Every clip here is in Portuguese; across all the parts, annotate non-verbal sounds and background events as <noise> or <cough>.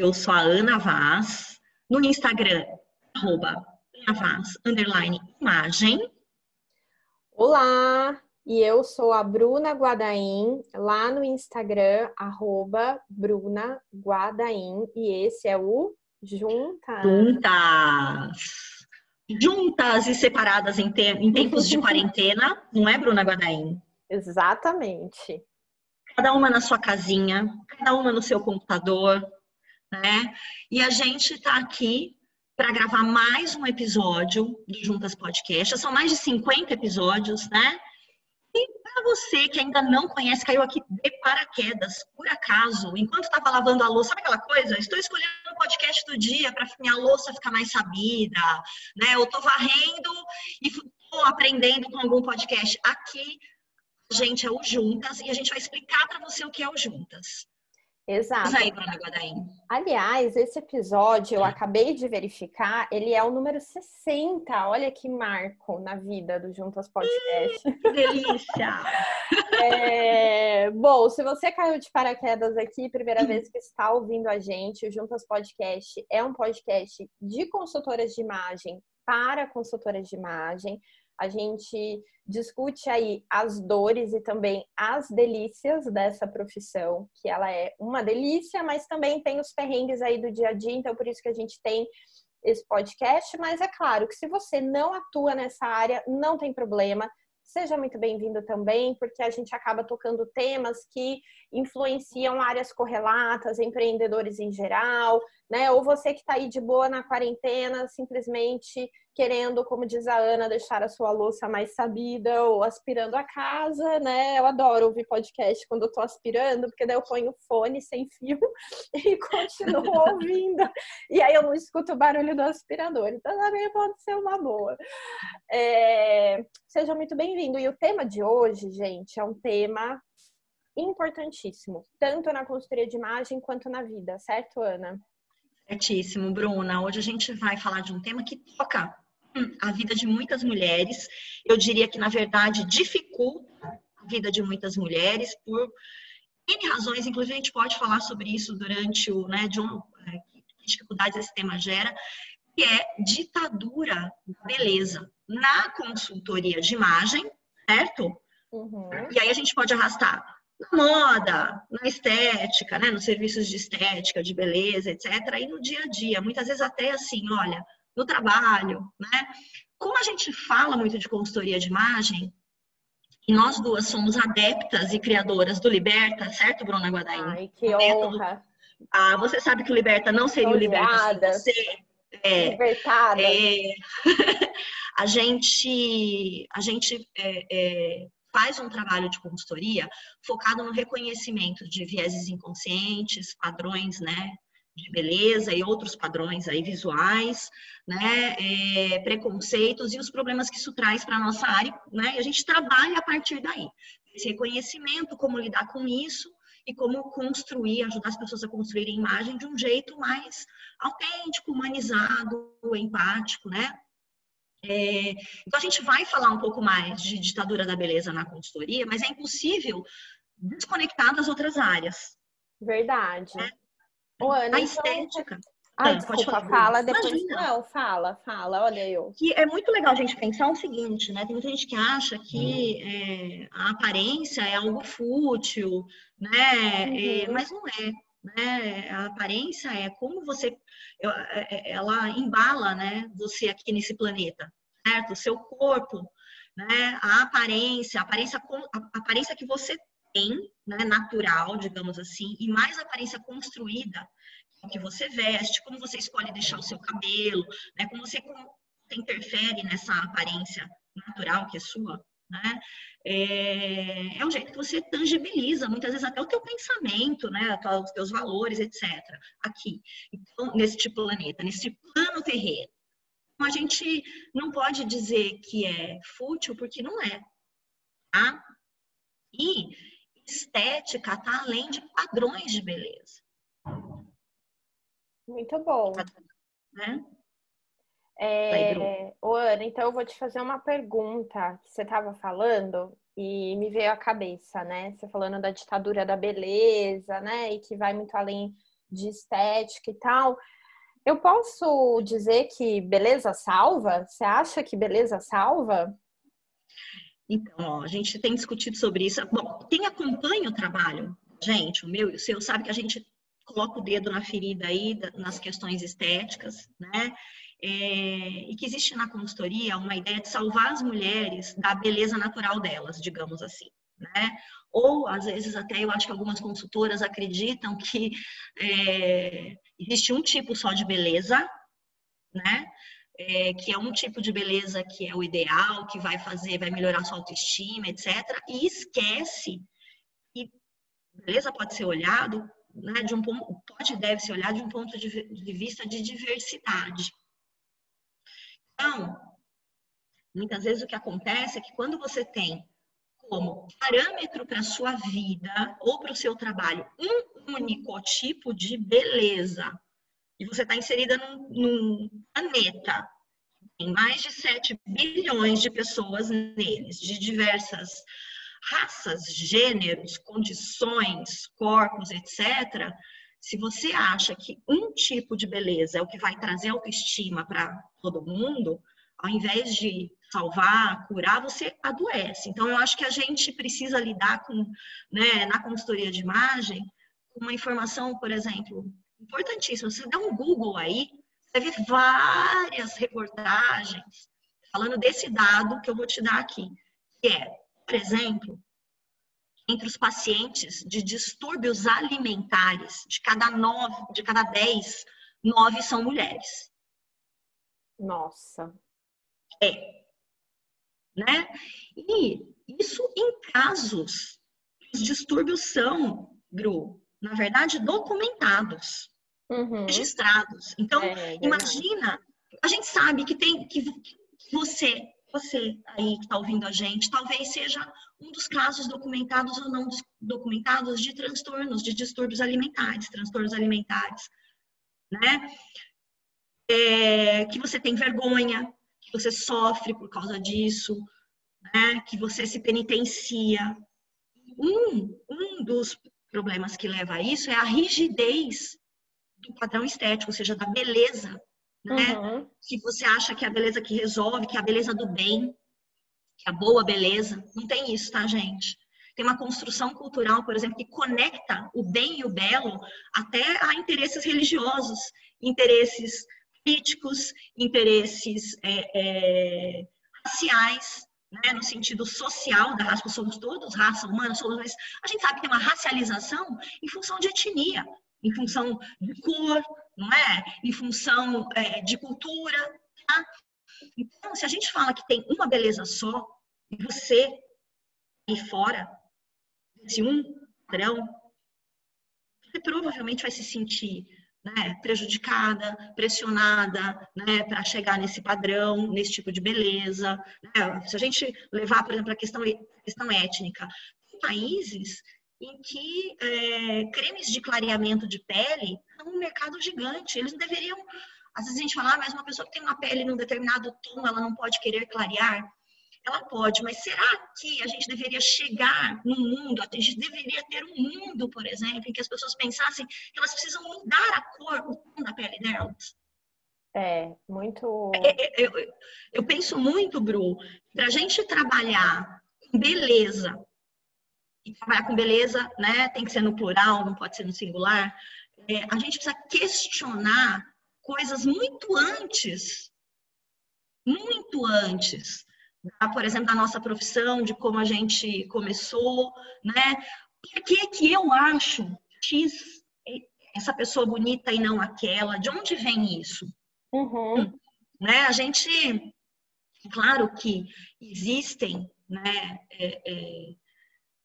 Eu sou a Ana Vaz, no Instagram, arroba Ana Vaz, underline imagem. Olá, e eu sou a Bruna Guadaim, lá no Instagram, arroba Bruna Guadaim, e esse é o Juntas. Juntas! Juntas e separadas em, te em tempos de quarentena, não é, Bruna Guadaim? Exatamente. Cada uma na sua casinha, cada uma no seu computador, né? E a gente está aqui para gravar mais um episódio do Juntas Podcast. São mais de 50 episódios, né? E para você que ainda não conhece, caiu aqui de paraquedas, por acaso, enquanto estava lavando a louça, sabe aquela coisa? Estou escolhendo o podcast do dia para minha louça ficar mais sabida, né? Eu estou varrendo e estou aprendendo com algum podcast. Aqui, a gente é o Juntas e a gente vai explicar para você o que é o Juntas. Exato. Bruna Guadaim. Aliás, esse episódio eu acabei de verificar, ele é o número 60. Olha que marco na vida do Juntas Podcast. Que delícia! <laughs> é... Bom, se você caiu de paraquedas aqui, primeira vez que está ouvindo a gente, o Juntas Podcast é um podcast de consultoras de imagem para consultoras de imagem. A gente discute aí as dores e também as delícias dessa profissão, que ela é uma delícia, mas também tem os perrengues aí do dia a dia, então por isso que a gente tem esse podcast, mas é claro que se você não atua nessa área, não tem problema. Seja muito bem-vindo também, porque a gente acaba tocando temas que influenciam áreas correlatas, empreendedores em geral, né? Ou você que está aí de boa na quarentena, simplesmente querendo, como diz a Ana, deixar a sua louça mais sabida ou aspirando a casa, né? Eu adoro ouvir podcast quando eu tô aspirando, porque daí eu ponho o fone sem fio <laughs> e continuo <laughs> ouvindo. E aí eu não escuto o barulho do aspirador. Então também pode ser uma boa. É... Seja muito bem-vindo. E o tema de hoje, gente, é um tema importantíssimo, tanto na consultoria de imagem quanto na vida, certo, Ana? Certíssimo, Bruna. Hoje a gente vai falar de um tema que toca a vida de muitas mulheres. Eu diria que, na verdade, dificulta a vida de muitas mulheres por N razões, inclusive a gente pode falar sobre isso durante o, né, de um, é, que dificuldades esse tema gera, que é ditadura da beleza na consultoria de imagem, certo? Uhum. E aí a gente pode arrastar na moda, na estética, né, nos serviços de estética, de beleza, etc. E no dia a dia, muitas vezes até assim, olha, no trabalho, né? Como a gente fala muito de consultoria de imagem, e nós duas somos adeptas e criadoras do Liberta, certo, Bruna Guadaim? Ai, que honra! Ah, você sabe que o Liberta não seria Odiada. o Liberta sem você. É, Libertada. É, <laughs> a gente, a gente é, é, faz um trabalho de consultoria focado no reconhecimento de vieses inconscientes, padrões, né, de beleza e outros padrões aí visuais, né, é, preconceitos e os problemas que isso traz para a nossa área, né, e a gente trabalha a partir daí. Esse reconhecimento, como lidar com isso e como construir, ajudar as pessoas a construir a imagem de um jeito mais autêntico, humanizado, empático, né? É, então a gente vai falar um pouco mais de ditadura da beleza na consultoria, mas é impossível desconectar das outras áreas. Verdade. Né? Ô, Ana, a então... estética. Ai, desculpa, fala depois. Imagina. Não, fala, fala, olha eu. Que é muito legal a gente pensar o seguinte, né? Tem muita gente que acha que é, a aparência é algo fútil, né? Uhum. É, mas não é. Né? A aparência é como você, é, é, ela embala, né? Você aqui nesse planeta, certo? O seu corpo, né? A aparência, a aparência, a aparência que você tem, né, natural, digamos assim, e mais aparência construída, o que você veste, como você escolhe deixar o seu cabelo, né, como você interfere nessa aparência natural que é sua, né? É, é um jeito que você tangibiliza, muitas vezes até o teu pensamento, né? Os teus valores, etc. Aqui, então, neste planeta, nesse plano terreno. Então, a gente não pode dizer que é fútil, porque não é. Tá? E estética está além de padrões de beleza. Muito bom. Né? É, ô Ana, então eu vou te fazer uma pergunta que você estava falando e me veio à cabeça, né? Você falando da ditadura da beleza, né? E que vai muito além de estética e tal. Eu posso dizer que beleza salva? Você acha que beleza salva? Então, ó, a gente tem discutido sobre isso. Bom, quem acompanha o trabalho, gente, o meu e o seu, sabe que a gente coloca o dedo na ferida aí nas questões estéticas, né? É, e que existe na consultoria uma ideia de salvar as mulheres da beleza natural delas, digamos assim, né? Ou, às vezes, até eu acho que algumas consultoras acreditam que é, existe um tipo só de beleza, né? É, que é um tipo de beleza que é o ideal, que vai fazer, vai melhorar sua autoestima, etc. E esquece que beleza pode ser olhado, né, de um ponto, pode deve ser olhado de um ponto de, de vista de diversidade. Então, muitas vezes o que acontece é que quando você tem como parâmetro para a sua vida ou para o seu trabalho um único tipo de beleza, e você está inserida num, num planeta tem mais de 7 bilhões de pessoas neles, de diversas raças, gêneros, condições, corpos, etc. Se você acha que um tipo de beleza é o que vai trazer autoestima para todo mundo, ao invés de salvar, curar, você adoece. Então, eu acho que a gente precisa lidar com, né, na consultoria de imagem, uma informação, por exemplo, importantíssima. Você dá um Google aí, você vê várias reportagens falando desse dado que eu vou te dar aqui, que é, por exemplo, entre os pacientes de distúrbios alimentares, de cada nove, de cada dez, nove são mulheres. Nossa. É. Né? E isso em casos, os distúrbios são, Gru, na verdade, documentados, uhum. registrados. Então, é, é imagina, a gente sabe que tem que você, você aí que está ouvindo a gente, talvez seja um dos casos documentados ou não documentados de transtornos, de distúrbios alimentares, transtornos alimentares, né? É, que você tem vergonha, que você sofre por causa disso, né? Que você se penitencia. Um, um dos problemas que leva a isso é a rigidez do padrão estético, ou seja, da beleza, né? Uhum. Que você acha que é a beleza que resolve, que é a beleza do bem, que é a boa beleza. Não tem isso, tá, gente? Tem uma construção cultural, por exemplo, que conecta o bem e o belo até a interesses religiosos, interesses políticos, interesses é, é, raciais, né, no sentido social da raça, somos todos raça humana, somos, mas a gente sabe que tem uma racialização em função de etnia, em função de cor, não é? Em função é, de cultura, tá? Então, se a gente fala que tem uma beleza só, e você aí fora desse um padrão, você provavelmente vai se sentir né, prejudicada, pressionada, né, para chegar nesse padrão, nesse tipo de beleza. Né? Se a gente levar, por exemplo, a questão, a questão étnica, tem países em que é, cremes de clareamento de pele são um mercado gigante. Eles não deveriam. Às vezes a gente fala, ah, mas uma pessoa que tem uma pele num determinado tom, ela não pode querer clarear. Ela pode, mas será que a gente deveria chegar num mundo, a gente deveria ter um mundo, por exemplo, em que as pessoas pensassem que elas precisam mudar a cor, o tom da pele delas? É, muito. É, é, eu, eu penso muito, Bru, para a gente trabalhar com beleza, e trabalhar com beleza, né, tem que ser no plural, não pode ser no singular, é, a gente precisa questionar coisas muito antes, muito antes por exemplo, da nossa profissão, de como a gente começou, né? Por que que eu acho X essa pessoa bonita e não aquela? De onde vem isso? Uhum. Né? A gente, claro que existem, né? É, é,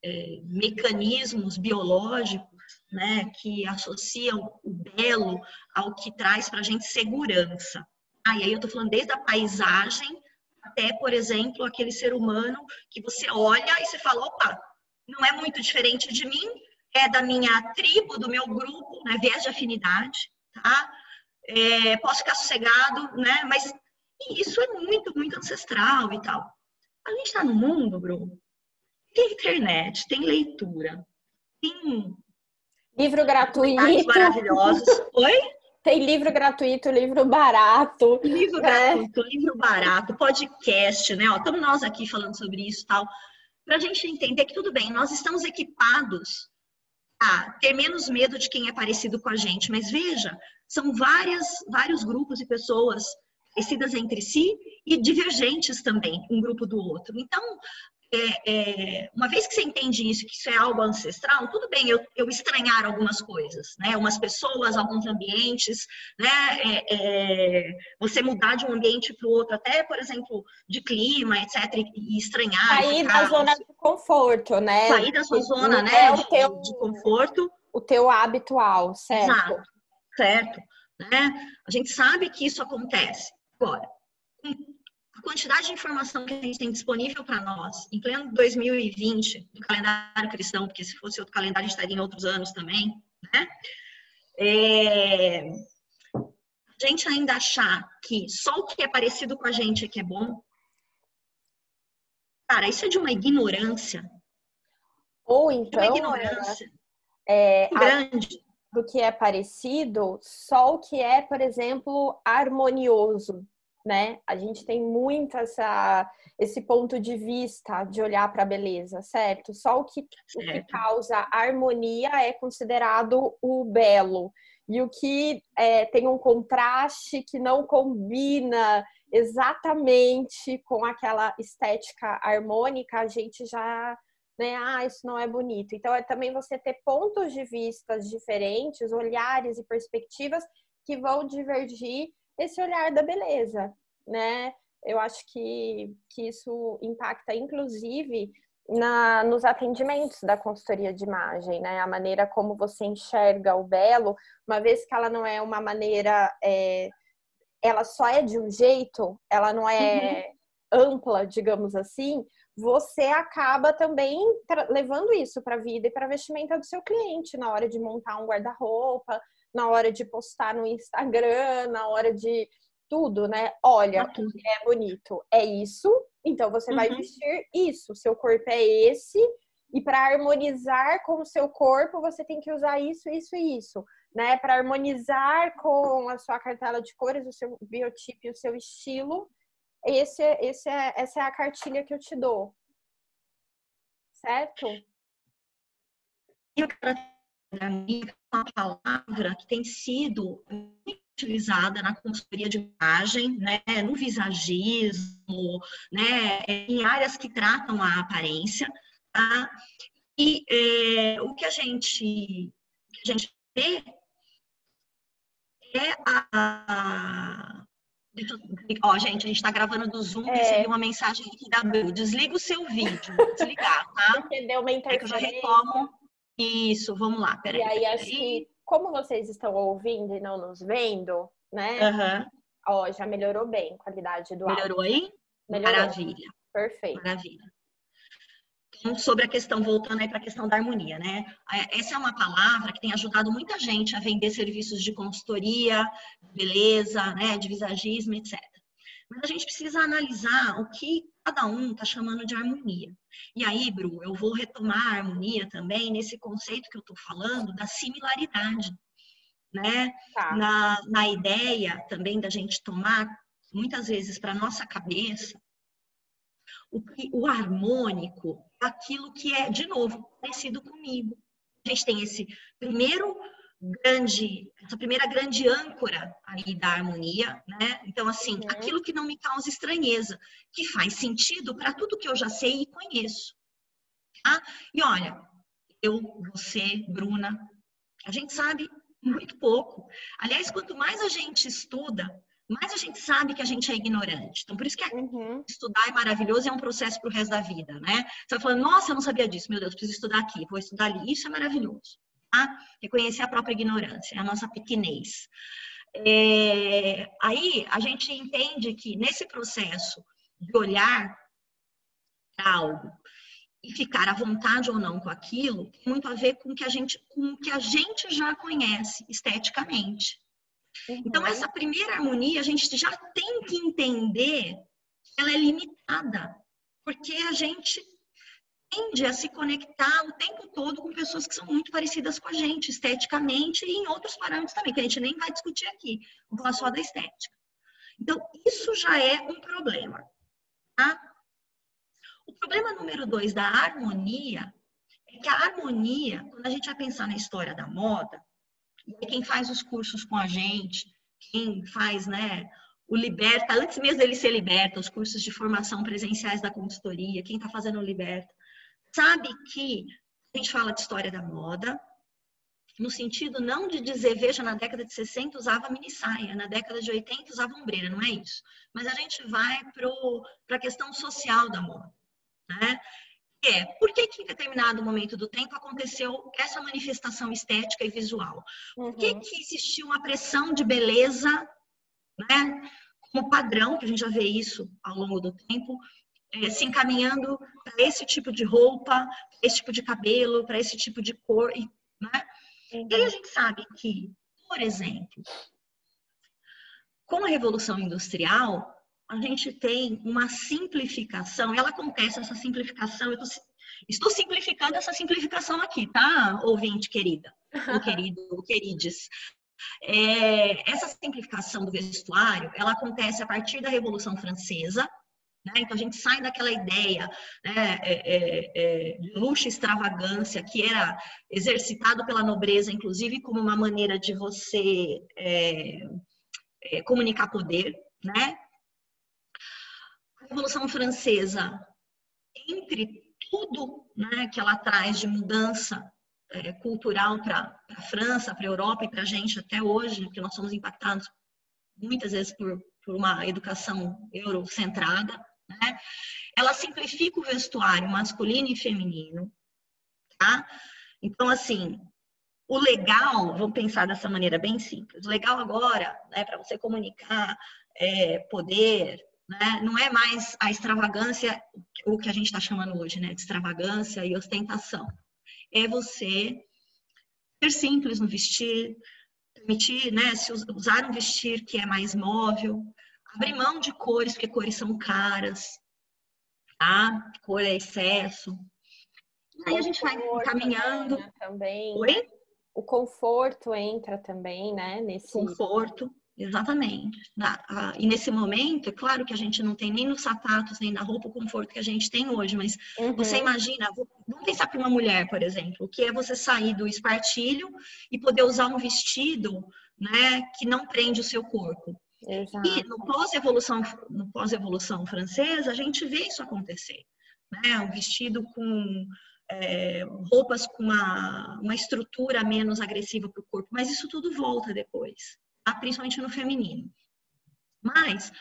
é, mecanismos biológicos, né? Que associam o belo ao que traz para a gente segurança. Ah, e aí eu estou falando desde a paisagem até, por exemplo, aquele ser humano que você olha e você fala, opa, não é muito diferente de mim, é da minha tribo, do meu grupo, né, viés de afinidade, tá? É, posso ficar sossegado, né? Mas isso é muito, muito ancestral e tal. A gente está no mundo, Bruno, tem internet, tem leitura, tem Livro gratuito. Maravilhosos. Oi? Tem livro gratuito, livro barato. Livro né? gratuito, livro barato, podcast, né? estamos nós aqui falando sobre isso e tal. Para a gente entender que tudo bem, nós estamos equipados a ter menos medo de quem é parecido com a gente. Mas veja, são várias, vários grupos e pessoas parecidas entre si e divergentes também, um grupo do outro. Então, é, é, uma vez que você entende isso, que isso é algo ancestral, tudo bem eu, eu estranhar algumas coisas, né? Umas pessoas, alguns ambientes, né? É, é você mudar de um ambiente para o outro, até, por exemplo, de clima, etc., e, estranhar. Sair da zona de conforto, né? Sair da sua zona, né? De, teu, de conforto. O teu habitual, certo? Exato, certo. Né? A gente sabe que isso acontece. Agora, quantidade de informação que a gente tem disponível para nós, em pleno 2020, no calendário cristão, porque se fosse outro calendário, a gente estaria em outros anos também, né? É... A gente ainda achar que só o que é parecido com a gente é que é bom, cara, isso é de uma ignorância. Ou então, uma ignorância é, grande. do que é parecido, só o que é, por exemplo, harmonioso né? A gente tem muito essa, esse ponto de vista de olhar para a beleza, certo? Só o que, o que causa harmonia é considerado o belo. E o que é, tem um contraste que não combina exatamente com aquela estética harmônica, a gente já, né, ah, isso não é bonito. Então, é também você ter pontos de vistas diferentes, olhares e perspectivas que vão divergir esse olhar da beleza, né? Eu acho que, que isso impacta, inclusive, na, nos atendimentos da consultoria de imagem, né? A maneira como você enxerga o belo, uma vez que ela não é uma maneira, é, ela só é de um jeito, ela não é uhum. ampla, digamos assim, você acaba também levando isso para a vida e para a vestimenta do seu cliente na hora de montar um guarda-roupa, na hora de postar no Instagram, na hora de tudo, né? Olha, é bonito, é isso, então você uhum. vai vestir isso. Seu corpo é esse, e para harmonizar com o seu corpo, você tem que usar isso, isso e isso, né? Para harmonizar com a sua cartela de cores, o seu biotipo e o seu estilo, esse, esse é, essa é a cartilha que eu te dou. Certo? Eu quero uma palavra que tem sido utilizada na consultoria de imagem, né, no visagismo, né, em áreas que tratam a aparência, tá? E é, o que a gente, que a gente vê é a, Ó, gente, a gente está gravando do Zoom, é. recebi uma mensagem aqui da Bru. Desliga o seu vídeo, desligar, tá? Entendeu uma interferência. É que eu já retomo. Isso, vamos lá, peraí. E aí, peraí. acho que como vocês estão ouvindo e não nos vendo, né? Uhum. Ó, já melhorou bem a qualidade do áudio. Melhorou aí? Melhorou. Maravilha. Perfeito. Maravilha. Então, sobre a questão, voltando aí para a questão da harmonia, né? É, essa é uma palavra que tem ajudado muita gente a vender serviços de consultoria, beleza, né? De visagismo, etc. Mas a gente precisa analisar o que cada um está chamando de harmonia. E aí, Bru, eu vou retomar a harmonia também nesse conceito que eu estou falando da similaridade, né? Tá. Na, na ideia também da gente tomar, muitas vezes, para nossa cabeça, o, o harmônico, aquilo que é, de novo, parecido comigo. A gente tem esse primeiro grande, essa primeira grande âncora aí da harmonia, né? Então, assim, uhum. aquilo que não me causa estranheza, que faz sentido para tudo que eu já sei e conheço. Tá? E olha, eu, você, Bruna, a gente sabe muito pouco. Aliás, quanto mais a gente estuda, mais a gente sabe que a gente é ignorante. Então, por isso que uhum. estudar é maravilhoso e é um processo para o resto da vida, né? Você vai falando, nossa, eu não sabia disso, meu Deus, preciso estudar aqui, vou estudar ali. Isso é maravilhoso tá? Reconhecer a própria ignorância, a nossa pequenez. É, aí a gente entende que nesse processo de olhar para algo e ficar à vontade ou não com aquilo, tem muito a ver com o que a gente, com o que a gente já conhece esteticamente. Uhum. Então, essa primeira harmonia, a gente já tem que entender que ela é limitada, porque a gente tende a se conectar o tempo todo com pessoas que são muito parecidas com a gente, esteticamente e em outros parâmetros também, que a gente nem vai discutir aqui, vou falar só da estética. Então, isso já é um problema. Tá? O problema número dois da harmonia é que a harmonia, quando a gente vai pensar na história da moda, quem faz os cursos com a gente, quem faz né, o Liberta, antes mesmo dele ser Liberta, os cursos de formação presenciais da consultoria, quem está fazendo o Liberta, sabe que a gente fala de história da moda, no sentido não de dizer, veja, na década de 60 usava mini saia, na década de 80 usava ombreira, não é isso. Mas a gente vai para a questão social da moda, né? É, por que, que em determinado momento do tempo aconteceu essa manifestação estética e visual? Por que, uhum. que existiu uma pressão de beleza, né? Como padrão, que a gente já vê isso ao longo do tempo, se encaminhando para esse tipo de roupa, esse tipo de cabelo, para esse tipo de cor, né? E aí a gente sabe que, por exemplo, com a Revolução Industrial, a gente tem uma simplificação, ela acontece, essa simplificação, eu tô, estou simplificando essa simplificação aqui, tá, ouvinte querida, ou <laughs> querido, ou querides. É, essa simplificação do vestuário, ela acontece a partir da Revolução Francesa, né? Então, a gente sai daquela ideia né, é, é, é, luxo extravagância que era exercitado pela nobreza, inclusive como uma maneira de você é, é, comunicar poder. Né? A Revolução Francesa, entre tudo né, que ela traz de mudança é, cultural para a França, para a Europa e para a gente até hoje, porque nós somos impactados muitas vezes por, por uma educação eurocentrada, né? Ela simplifica o vestuário masculino e feminino, tá? Então, assim, o legal, vamos pensar dessa maneira bem simples, o legal agora, né, para você comunicar é, poder, né, não é mais a extravagância, o que a gente está chamando hoje, né, de extravagância e ostentação. É você ser simples no vestir, permitir, né, se usar um vestir que é mais móvel, abrir mão de cores, porque cores são caras, tá? Cor é excesso. E aí a gente vai caminhando. Também. Oi? O conforto entra também, né? Nesse conforto. Exatamente. E nesse momento, é claro que a gente não tem nem nos sapatos, nem na roupa o conforto que a gente tem hoje, mas uhum. você imagina, vamos pensar para uma mulher, por exemplo, o que é você sair do espartilho e poder usar um vestido né, que não prende o seu corpo. Exato. E no pós-evolução, no pós-evolução francesa, a gente vê isso acontecer. Né? Um vestido com é, roupas com uma, uma estrutura menos agressiva para o corpo, mas isso tudo volta depois, tá? principalmente no feminino. Mas,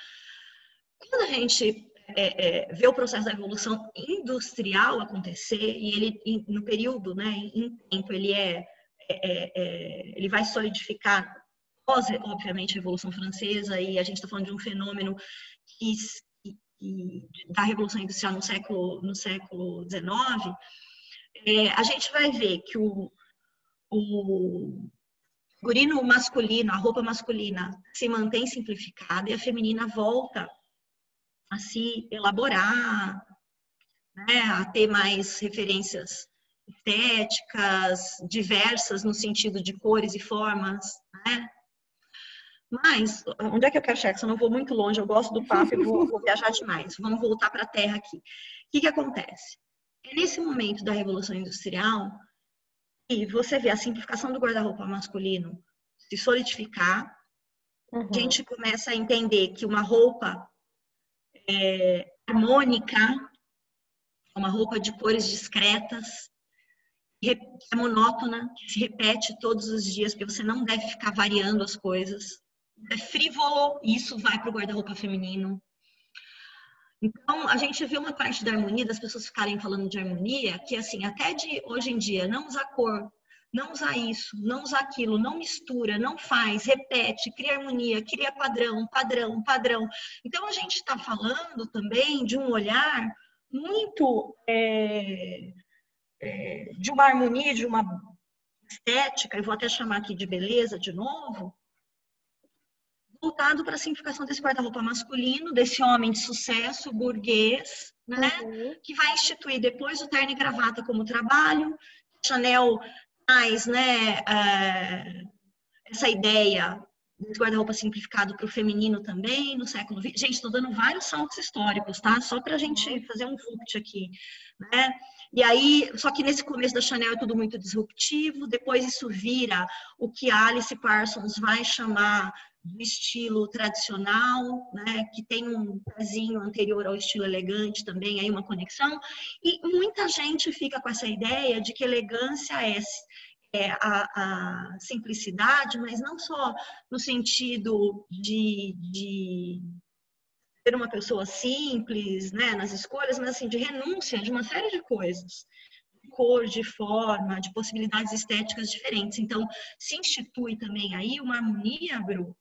quando a gente é, é, vê o processo da evolução industrial acontecer, e ele, no período, né, em tempo, ele é, é, é ele vai solidificar pós, obviamente, a Revolução Francesa, e a gente está falando de um fenômeno que, que, da Revolução Industrial no século, no século XIX, é, a gente vai ver que o, o figurino masculino, a roupa masculina, se mantém simplificada e a feminina volta a se elaborar, né, a ter mais referências estéticas, diversas no sentido de cores e formas, né? Mas, onde é que eu quero chegar? Se eu não vou muito longe, eu gosto do papo e vou, vou viajar demais. Vamos voltar para a Terra aqui. O que, que acontece? É nesse momento da Revolução Industrial que você vê a simplificação do guarda-roupa masculino se solidificar. Uhum. A gente começa a entender que uma roupa é, harmônica, uma roupa de cores discretas, que é monótona, que se repete todos os dias, porque você não deve ficar variando as coisas é frívolo, e isso vai para o guarda-roupa feminino. Então, a gente vê uma parte da harmonia, das pessoas ficarem falando de harmonia, que assim, até de hoje em dia, não usar cor, não usar isso, não usar aquilo, não mistura, não faz, repete, cria harmonia, cria padrão, padrão, padrão. Então, a gente está falando também de um olhar muito é, é, de uma harmonia, de uma estética, eu vou até chamar aqui de beleza de novo, voltado para a simplificação desse guarda-roupa masculino, desse homem de sucesso, burguês, né? Uhum. Que vai instituir depois o terno e gravata como trabalho. Chanel traz, né, uh, essa ideia desse guarda-roupa simplificado para o feminino também, no século XX. Gente, estou dando vários saltos históricos, tá? Só para a gente uhum. fazer um vupt aqui, né? E aí, só que nesse começo da Chanel é tudo muito disruptivo, depois isso vira o que Alice Parsons vai chamar do estilo tradicional, né, que tem um pezinho anterior ao estilo elegante também, aí uma conexão, e muita gente fica com essa ideia de que elegância é, é a, a, simplicidade, mas não só no sentido de, de ser uma pessoa simples, né, nas escolhas, mas assim, de renúncia de uma série de coisas cor, de forma, de possibilidades estéticas diferentes. Então, se institui também aí uma harmonia, Bru,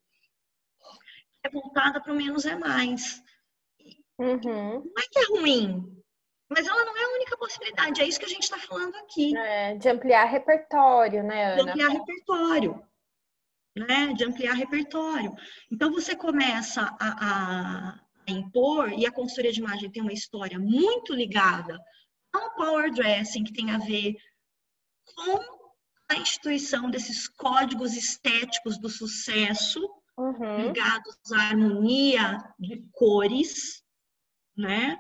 é voltada para o menos é mais. Uhum. Não é que é ruim, mas ela não é a única possibilidade, é isso que a gente está falando aqui. É, de ampliar repertório, né, Ana? De ampliar repertório. Né, de ampliar repertório. Então você começa a, a, impor, e a consultoria de imagem tem uma história muito ligada ao power dressing, que tem a ver com a instituição desses códigos estéticos do sucesso, uhum. ligados à harmonia de cores, né?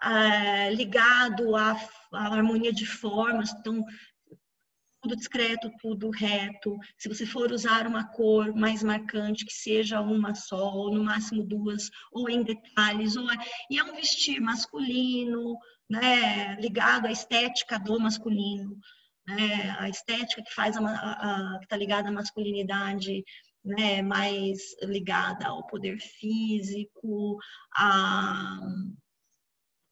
Ah, ligado à, à, harmonia de formas, então tudo discreto, tudo reto. Se você for usar uma cor mais marcante, que seja uma só, ou no máximo duas, ou em detalhes, ou e é um vestir masculino, né? Ligado à estética do masculino. Né, a estética que faz a, a, a que está ligada à masculinidade né, mais ligada ao poder físico, a,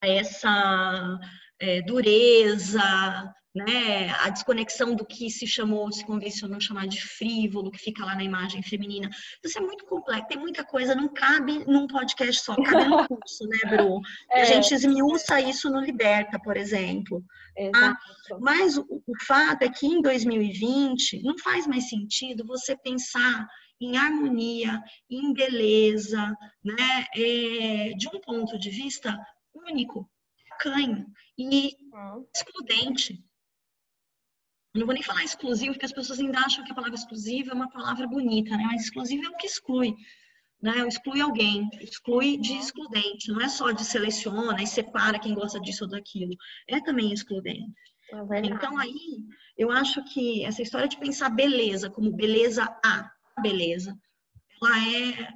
a essa é, dureza, né, a desconexão do que se chamou, se convencionou chamar de frívolo, que fica lá na imagem feminina. Isso é muito complexo, tem muita coisa, não cabe num podcast só, cabe no <laughs> curso, né, Bru? É, a gente esmiuça isso no Liberta, por exemplo. Tá? Mas o, o fato é que em 2020 não faz mais sentido você pensar em harmonia, em beleza, né, é, de um ponto de vista único, canho e hum. excludente. Eu não vou nem falar exclusivo, porque as pessoas ainda acham que a palavra exclusiva é uma palavra bonita, né? Mas exclusivo é o que exclui. Né? Exclui alguém, exclui de uhum. excludente. Não é só de seleciona e separa quem gosta disso ou daquilo. É também excludente. É então aí, eu acho que essa história de pensar beleza como beleza A, beleza, ela é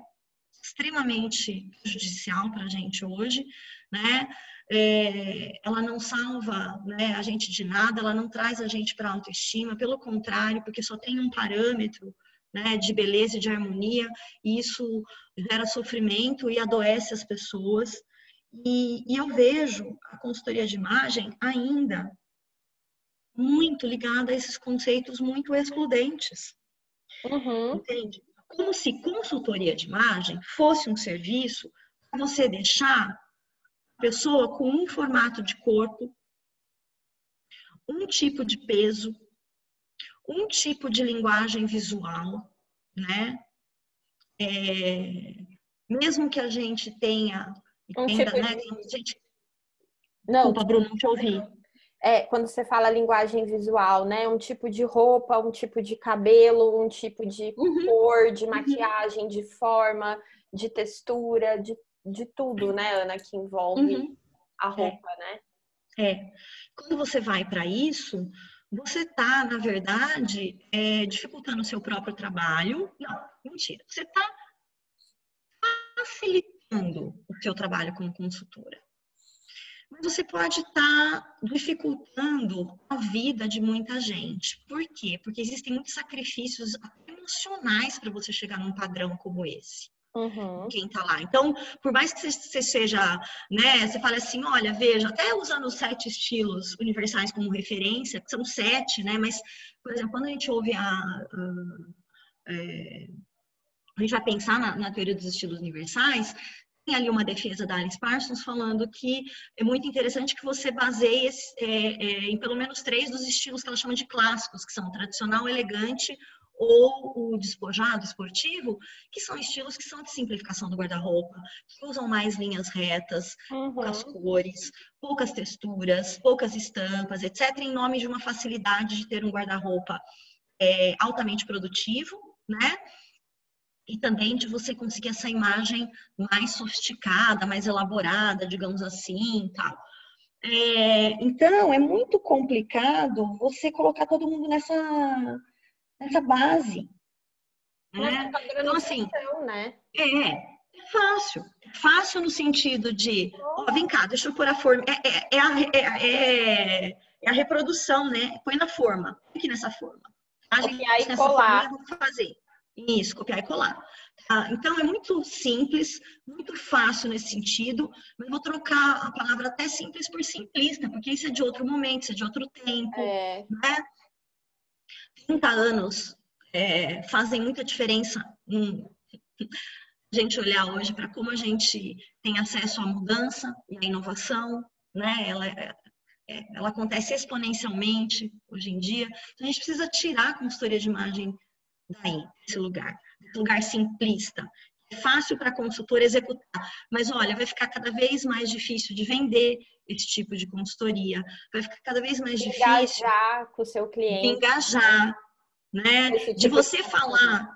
extremamente prejudicial para a gente hoje, né? É, ela não salva né, a gente de nada, ela não traz a gente para autoestima, pelo contrário, porque só tem um parâmetro né, de beleza e de harmonia, e isso gera sofrimento e adoece as pessoas. E, e eu vejo a consultoria de imagem ainda muito ligada a esses conceitos muito excludentes. Uhum. Entende? Como se consultoria de imagem fosse um serviço para você deixar a pessoa com um formato de corpo, um tipo de peso, um tipo de linguagem visual, né? É, mesmo que a gente tenha, um tipo né? De... Gente... Não, Desculpa, Bruno, não te ouvi é, quando você fala linguagem visual, né? Um tipo de roupa, um tipo de cabelo, um tipo de uhum. cor, de uhum. maquiagem, uhum. de forma, de textura, de, de tudo, né, Ana, que envolve uhum. a é. roupa, é. né? É. Quando você vai para isso, você está, na verdade, é, dificultando o seu próprio trabalho. Não, mentira. Você está facilitando o seu trabalho como consultora mas você pode estar tá dificultando a vida de muita gente. Por quê? Porque existem muitos sacrifícios emocionais para você chegar num padrão como esse. Uhum. Quem tá lá. Então, por mais que você seja, né, você fale assim, olha, veja, até usando os sete estilos universais como referência, que são sete, né, mas, por exemplo, quando a gente ouve a. a, é, a gente vai pensar na, na teoria dos estilos universais, tem ali uma defesa da Alice Parsons falando que é muito interessante que você baseie é, é, em pelo menos três dos estilos que ela chama de clássicos, que são tradicional, elegante ou o despojado esportivo, que são estilos que são de simplificação do guarda-roupa, que usam mais linhas retas, uhum. poucas cores, poucas texturas, poucas estampas, etc., em nome de uma facilidade de ter um guarda-roupa é, altamente produtivo, né? E também de você conseguir essa imagem mais sofisticada, mais elaborada, digamos assim, tal. É, então, é muito complicado você colocar todo mundo nessa, nessa base. Né? Tá então, assim, né? é, é fácil. Fácil no sentido de, ó, vem cá, deixa eu pôr a forma. É, é, é, a, é, é, é a reprodução, né? Põe na forma. Aqui nessa forma. A gente, e colar. Forma, fazer. Isso, copiar e colar. Tá? Então, é muito simples, muito fácil nesse sentido, mas vou trocar a palavra até simples por simplista, porque isso é de outro momento, isso é de outro tempo, é. né? 30 anos é, fazem muita diferença em a gente olhar hoje para como a gente tem acesso à mudança e à inovação, né? Ela, é, é, ela acontece exponencialmente hoje em dia. Então, a gente precisa tirar a consultoria de imagem daí, desse lugar, desse lugar simplista. É fácil para a consultora executar, mas olha, vai ficar cada vez mais difícil de vender esse tipo de consultoria, vai ficar cada vez mais difícil. Engajar com o seu cliente. Engajar, né? Tipo de você de falar.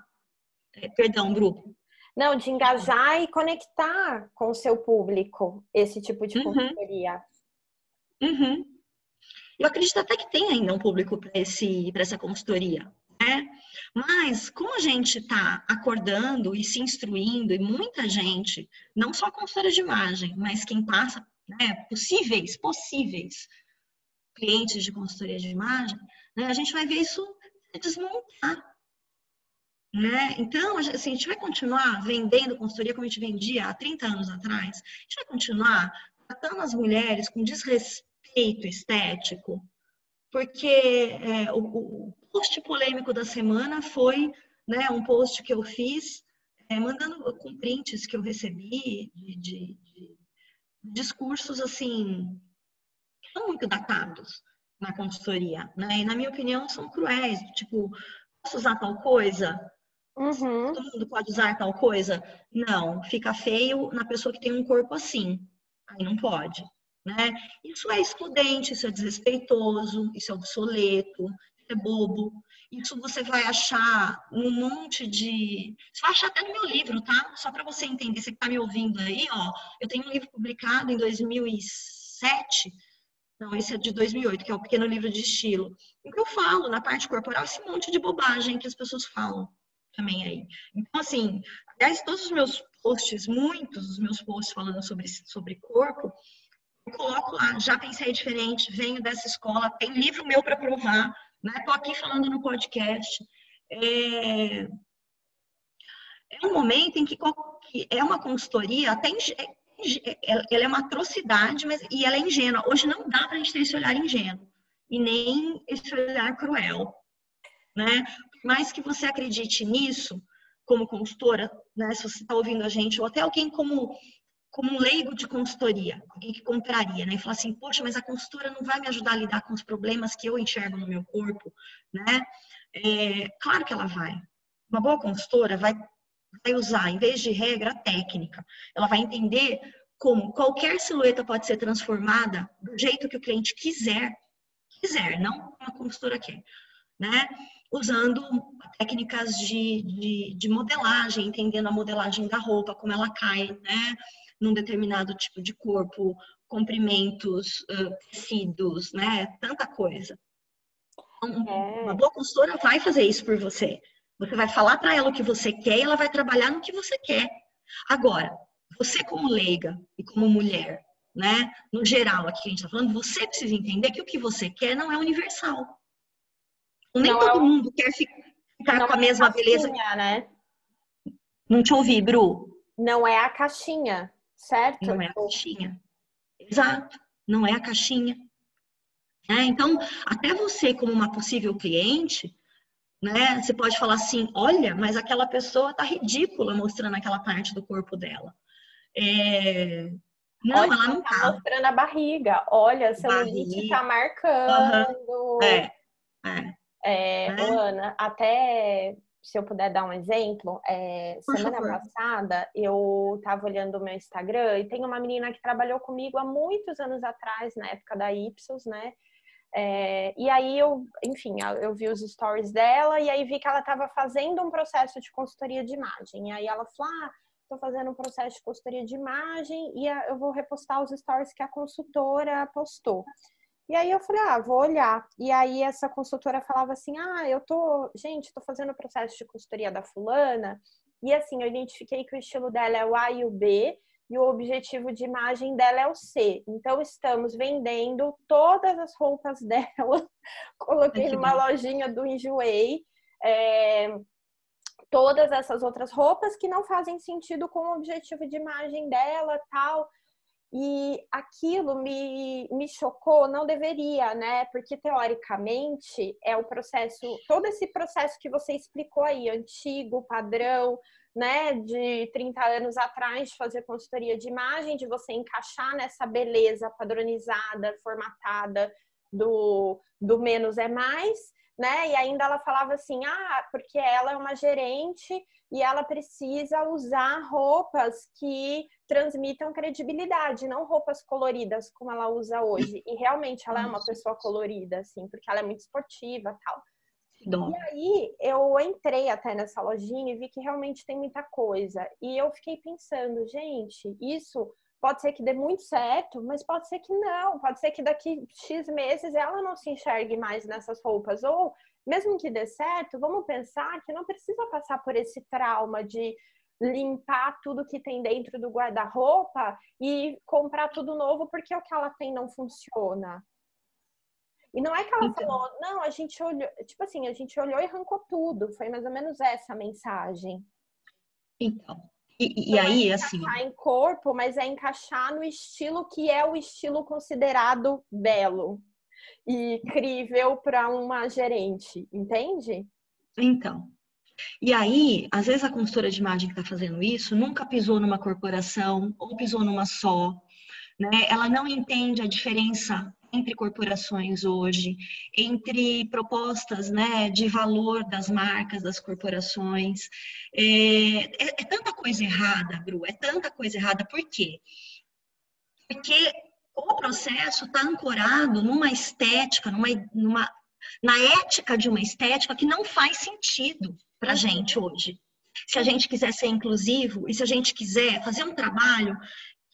É, perdão, Bru. Não, de engajar e conectar com o seu público, esse tipo de uhum. consultoria. Uhum. Eu acredito até que tem ainda um público para essa consultoria, né? Mas como a gente está acordando e se instruindo, e muita gente, não só consultora de imagem, mas quem passa, né, possíveis, possíveis clientes de consultoria de imagem, né, a gente vai ver isso desmontar. Né? Então, assim, a gente vai continuar vendendo consultoria como a gente vendia há 30 anos atrás? A gente vai continuar tratando as mulheres com desrespeito estético? Porque é, o, o, post polêmico da semana foi né, um post que eu fiz é, mandando com prints que eu recebi de, de, de discursos assim não muito datados na consultoria, né? E na minha opinião são cruéis, tipo, posso usar tal coisa? Uhum. Todo mundo pode usar tal coisa? Não, fica feio na pessoa que tem um corpo assim. Aí não pode, né? Isso é excludente, isso é desrespeitoso, isso é obsoleto, é bobo. Isso você vai achar um monte de. Você vai achar até no meu livro, tá? Só para você entender, você que está me ouvindo aí, ó. Eu tenho um livro publicado em 2007 não, esse é de 2008, que é o Pequeno Livro de Estilo. Em que eu falo, na parte corporal, esse monte de bobagem que as pessoas falam também aí. Então, assim, aliás, todos os meus posts, muitos dos meus posts falando sobre, sobre corpo, eu coloco lá, já pensei diferente, venho dessa escola, tem livro meu para provar, né? Tô aqui falando no podcast. É, é um momento em que é uma consultoria, até ela é uma atrocidade, mas e ela é ingênua. Hoje não dá para a gente ter esse olhar ingênuo e nem esse olhar cruel, né? Por mais que você acredite nisso, como consultora, né? Se você está ouvindo a gente ou até alguém como como um leigo de consultoria, alguém que compraria, né? E falar assim, poxa, mas a consultora não vai me ajudar a lidar com os problemas que eu enxergo no meu corpo, né? É, claro que ela vai. Uma boa consultora vai vai usar, em vez de regra, técnica. Ela vai entender como qualquer silhueta pode ser transformada do jeito que o cliente quiser, quiser, não a consultora quer, né? Usando técnicas de, de, de, modelagem, entendendo a modelagem da roupa, como ela cai, né? Num determinado tipo de corpo, comprimentos, tecidos, né? Tanta coisa. Então, é. Uma boa consultora vai fazer isso por você. Você vai falar para ela o que você quer e ela vai trabalhar no que você quer. Agora, você como leiga e como mulher, né, no geral aqui que a gente está falando, você precisa entender que o que você quer não é universal. Nem não todo é mundo quer ficar com a é mesma a beleza. Né? Não te ouvi, Bru. Não é a caixinha, certo? Não é a caixinha. Exato, não é a caixinha. É, então, até você, como uma possível cliente, né? Você pode falar assim, olha, mas aquela pessoa tá ridícula mostrando aquela parte do corpo dela. É... Não, olha, ela não tá, tá. mostrando a barriga. Olha, a celulite tá marcando. Uhum. É, é. É, né? Ana, até se eu puder dar um exemplo, é, semana favor. passada eu estava olhando o meu Instagram e tem uma menina que trabalhou comigo há muitos anos atrás, na época da Ipsos, né? É, e aí eu, enfim, eu vi os stories dela e aí vi que ela estava fazendo um processo de consultoria de imagem. E aí ela falou: ah, estou fazendo um processo de consultoria de imagem e eu vou repostar os stories que a consultora postou. E aí eu falei, ah, vou olhar. E aí essa consultora falava assim, ah, eu tô, gente, tô fazendo o processo de consultoria da fulana. E assim, eu identifiquei que o estilo dela é o A e o B, e o objetivo de imagem dela é o C. Então, estamos vendendo todas as roupas <laughs> dela. Coloquei numa lojinha do Enjoei. É, todas essas outras roupas que não fazem sentido com o objetivo de imagem dela, tal. E aquilo me, me chocou, não deveria, né? Porque teoricamente é o processo, todo esse processo que você explicou aí, antigo, padrão, né, de 30 anos atrás, de fazer consultoria de imagem, de você encaixar nessa beleza padronizada, formatada do, do menos é mais, né? E ainda ela falava assim: ah, porque ela é uma gerente e ela precisa usar roupas que transmitam credibilidade, não roupas coloridas como ela usa hoje. E realmente ela é uma pessoa colorida, assim, porque ela é muito esportiva tal. Dom. E aí eu entrei até nessa lojinha e vi que realmente tem muita coisa. E eu fiquei pensando, gente, isso pode ser que dê muito certo, mas pode ser que não. Pode ser que daqui X meses ela não se enxergue mais nessas roupas. Ou mesmo que dê certo, vamos pensar que não precisa passar por esse trauma de limpar tudo que tem dentro do guarda-roupa e comprar tudo novo porque o que ela tem não funciona. E não é que ela então. falou, não, a gente olhou, tipo assim, a gente olhou e arrancou tudo. Foi mais ou menos essa a mensagem. Então, e, e aí, é assim. em corpo, mas é encaixar no estilo que é o estilo considerado belo e crível para uma gerente, entende? Então. E aí, às vezes a consultora de imagem que está fazendo isso nunca pisou numa corporação ou pisou numa só, né? Ela não entende a diferença entre corporações hoje, entre propostas né, de valor das marcas, das corporações. É, é, é tanta coisa errada, Bru, é tanta coisa errada. Por quê? Porque o processo está ancorado numa estética, numa, numa, na ética de uma estética que não faz sentido para a uhum. gente hoje. Se a gente quiser ser inclusivo e se a gente quiser fazer um trabalho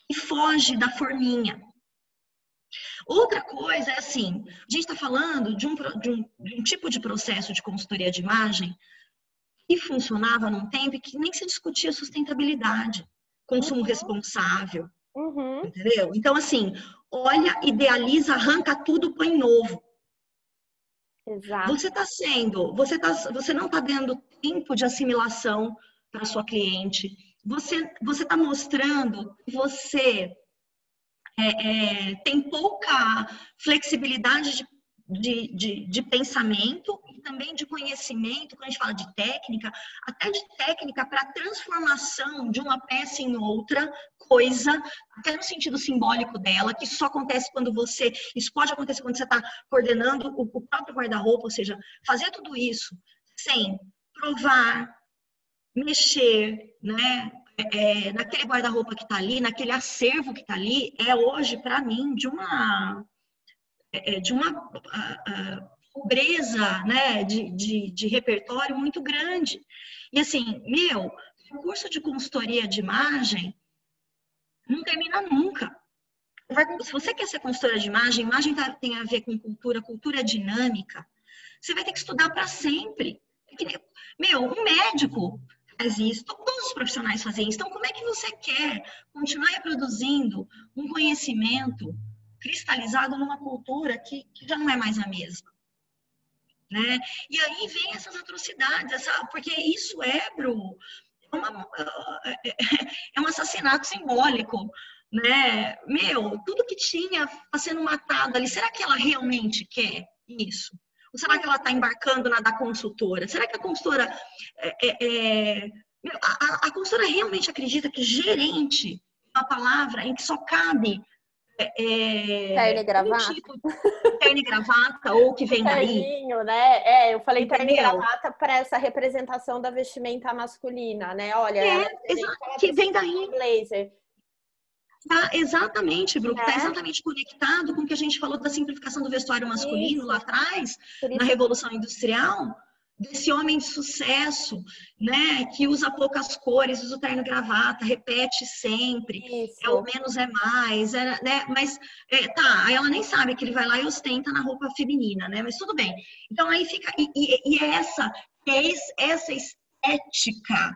que foge da forminha. Outra coisa é assim, a gente está falando de um, de, um, de um tipo de processo de consultoria de imagem que funcionava num tempo que nem se discutia sustentabilidade, consumo uhum. responsável, Uhum. Entendeu? Então, assim, olha, idealiza, arranca tudo, põe novo. Exato. Você está sendo, você, tá, você não está dando tempo de assimilação para sua cliente. Você está mostrando que você é, é, tem pouca flexibilidade de de, de, de, pensamento e também de conhecimento, quando a gente fala de técnica, até de técnica para transformação de uma peça em outra coisa, até no sentido simbólico dela, que só acontece quando você, isso pode acontecer quando você está coordenando o, o próprio guarda-roupa, ou seja, fazer tudo isso sem provar, mexer, né? É, naquele guarda-roupa que está ali, naquele acervo que está ali, é hoje, para mim, de uma é, é, de uma pobreza né, de, de, de, repertório muito grande. E assim, meu, o curso de consultoria de imagem não termina nunca. Se você quer ser consultora de imagem, imagem tá, tem a ver com cultura, cultura dinâmica, você vai ter que estudar para sempre. É meu, um médico faz isso, todos os profissionais fazem isso. Então, como é que você quer continuar reproduzindo um conhecimento cristalizado numa cultura que, que já não é mais a mesma. Né? E aí vem essas atrocidades, essa, porque isso é, Bru, é, uma, é um assassinato simbólico, né? Meu, tudo que tinha está sendo matado ali, será que ela realmente quer isso? Ou será que ela está embarcando na da consultora? Será que a consultora é, é, é a, a, consultora realmente acredita que gerente é uma palavra em que só cabe é, terno e gravata. Tipo, terno e gravata, ou que vem Terninho, daí. né? É, eu falei Entendeu? terno e gravata para essa representação da vestimenta masculina, né? Olha, é, que vem daí. Blazer. Tá, exatamente, Bruno. Está é. exatamente conectado com o que a gente falou da simplificação do vestuário masculino isso. lá atrás, na Revolução Industrial desse homem de sucesso, né, que usa poucas cores, usa o terno gravata, repete sempre, Isso. é o menos é mais, é, né, mas é, tá, ela nem sabe que ele vai lá e ostenta na roupa feminina, né, mas tudo bem. Então aí fica, e, e, e é essa, é essa estética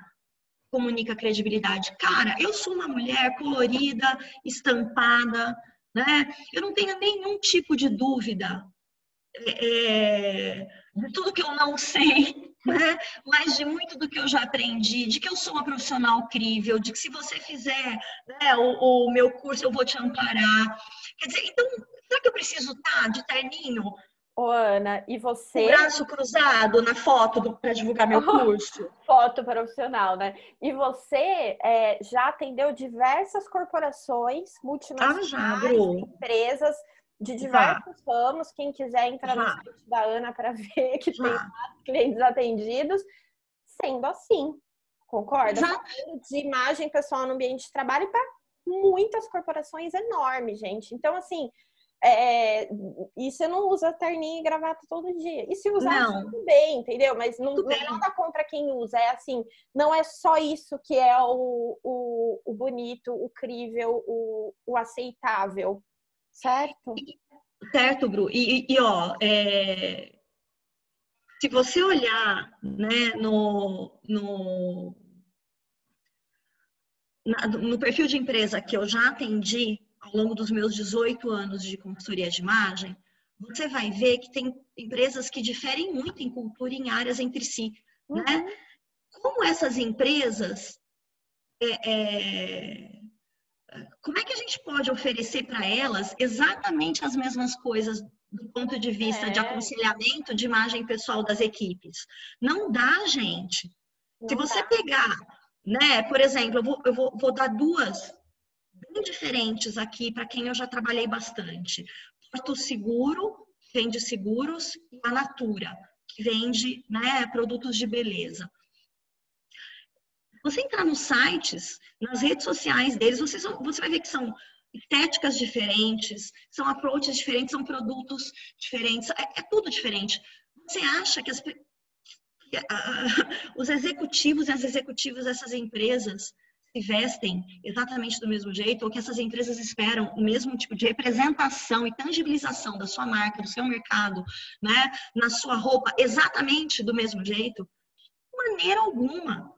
comunica credibilidade. Cara, eu sou uma mulher colorida, estampada, né, eu não tenho nenhum tipo de dúvida é, de tudo que eu não sei, <laughs> né? mas de muito do que eu já aprendi, de que eu sou uma profissional crível, de que se você fizer né, o, o, meu curso eu vou te amparar. Quer dizer, então, será que eu preciso estar tá de terninho? Ô, Ana, e você. O braço cruzado na foto para divulgar meu <laughs> curso. foto profissional, né? E você é, já atendeu diversas corporações multinacionais, ah, empresas de diversos Já. ramos. Quem quiser entrar Já. no site da Ana para <laughs> ver que Já. tem clientes atendidos, sendo assim. Concorda? Já. De imagem pessoal no ambiente de trabalho para muitas corporações enormes, gente. Então, assim, é, e você não usa terninho e gravata todo dia. E se usar, não. tudo bem, entendeu? Mas não, não é nada contra quem usa. É assim, não é só isso que é o, o, o bonito, o crível, o, o aceitável. Certo. Certo, Bru. E, e ó, é... se você olhar né, no, no, no perfil de empresa que eu já atendi ao longo dos meus 18 anos de consultoria de imagem, você vai ver que tem empresas que diferem muito em cultura e em áreas entre si, né? uhum. né? Como essas empresas é, é, como é que a gente pode oferecer para elas exatamente as mesmas coisas do ponto de vista é. de aconselhamento de imagem pessoal das equipes? Não dá, gente. Não Se você dá. pegar, né, por exemplo, eu vou, eu vou, vou dar duas bem diferentes aqui para quem eu já trabalhei bastante. Porto Seguro, vende seguros, e a Natura, que vende né, produtos de beleza. Você entrar nos sites, nas redes sociais deles, você, você vai ver que são estéticas diferentes, são approaches diferentes, são produtos diferentes, é, é tudo diferente. Você acha que, as, os executivos e as executivas dessas empresas vestem exatamente do mesmo jeito, ou que essas empresas esperam o mesmo tipo de representação e tangibilização da sua marca, do seu mercado, né, na sua roupa, exatamente do mesmo jeito? De maneira alguma.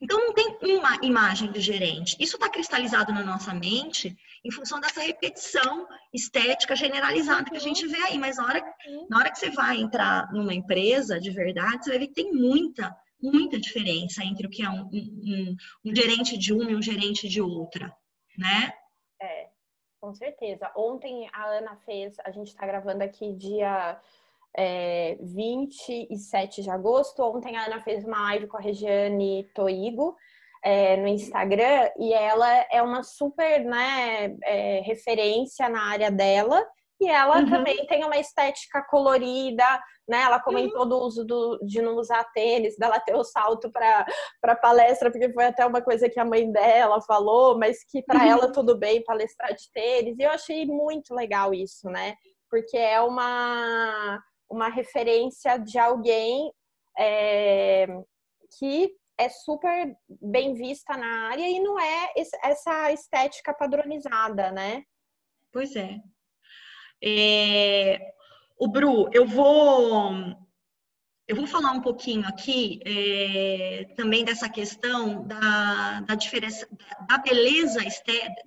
Então, não tem uma imagem do gerente. Isso está cristalizado na nossa mente em função dessa repetição estética generalizada que a gente vê aí. Mas na hora, na hora que você vai entrar numa empresa de verdade, você vai ver que tem muita, muita diferença entre o que é um, um, um gerente de uma e um gerente de outra, né? É, com certeza. Ontem a Ana fez, a gente está gravando aqui dia é, 27 de agosto. Ontem a Ana fez uma live com a Regiane Toigo é, no Instagram e ela é uma super né, é, referência na área dela. E ela uhum. também tem uma estética colorida, né? Ela comentou uhum. do uso do, de não usar tênis, dela ter o salto para palestra, porque foi até uma coisa que a mãe dela falou, mas que para uhum. ela tudo bem palestrar de tênis. E eu achei muito legal isso, né? Porque é uma uma referência de alguém é, que é super bem vista na área e não é essa estética padronizada, né? Pois é. É o Bru, eu vou eu vou falar um pouquinho aqui é, também dessa questão da, da diferença da beleza,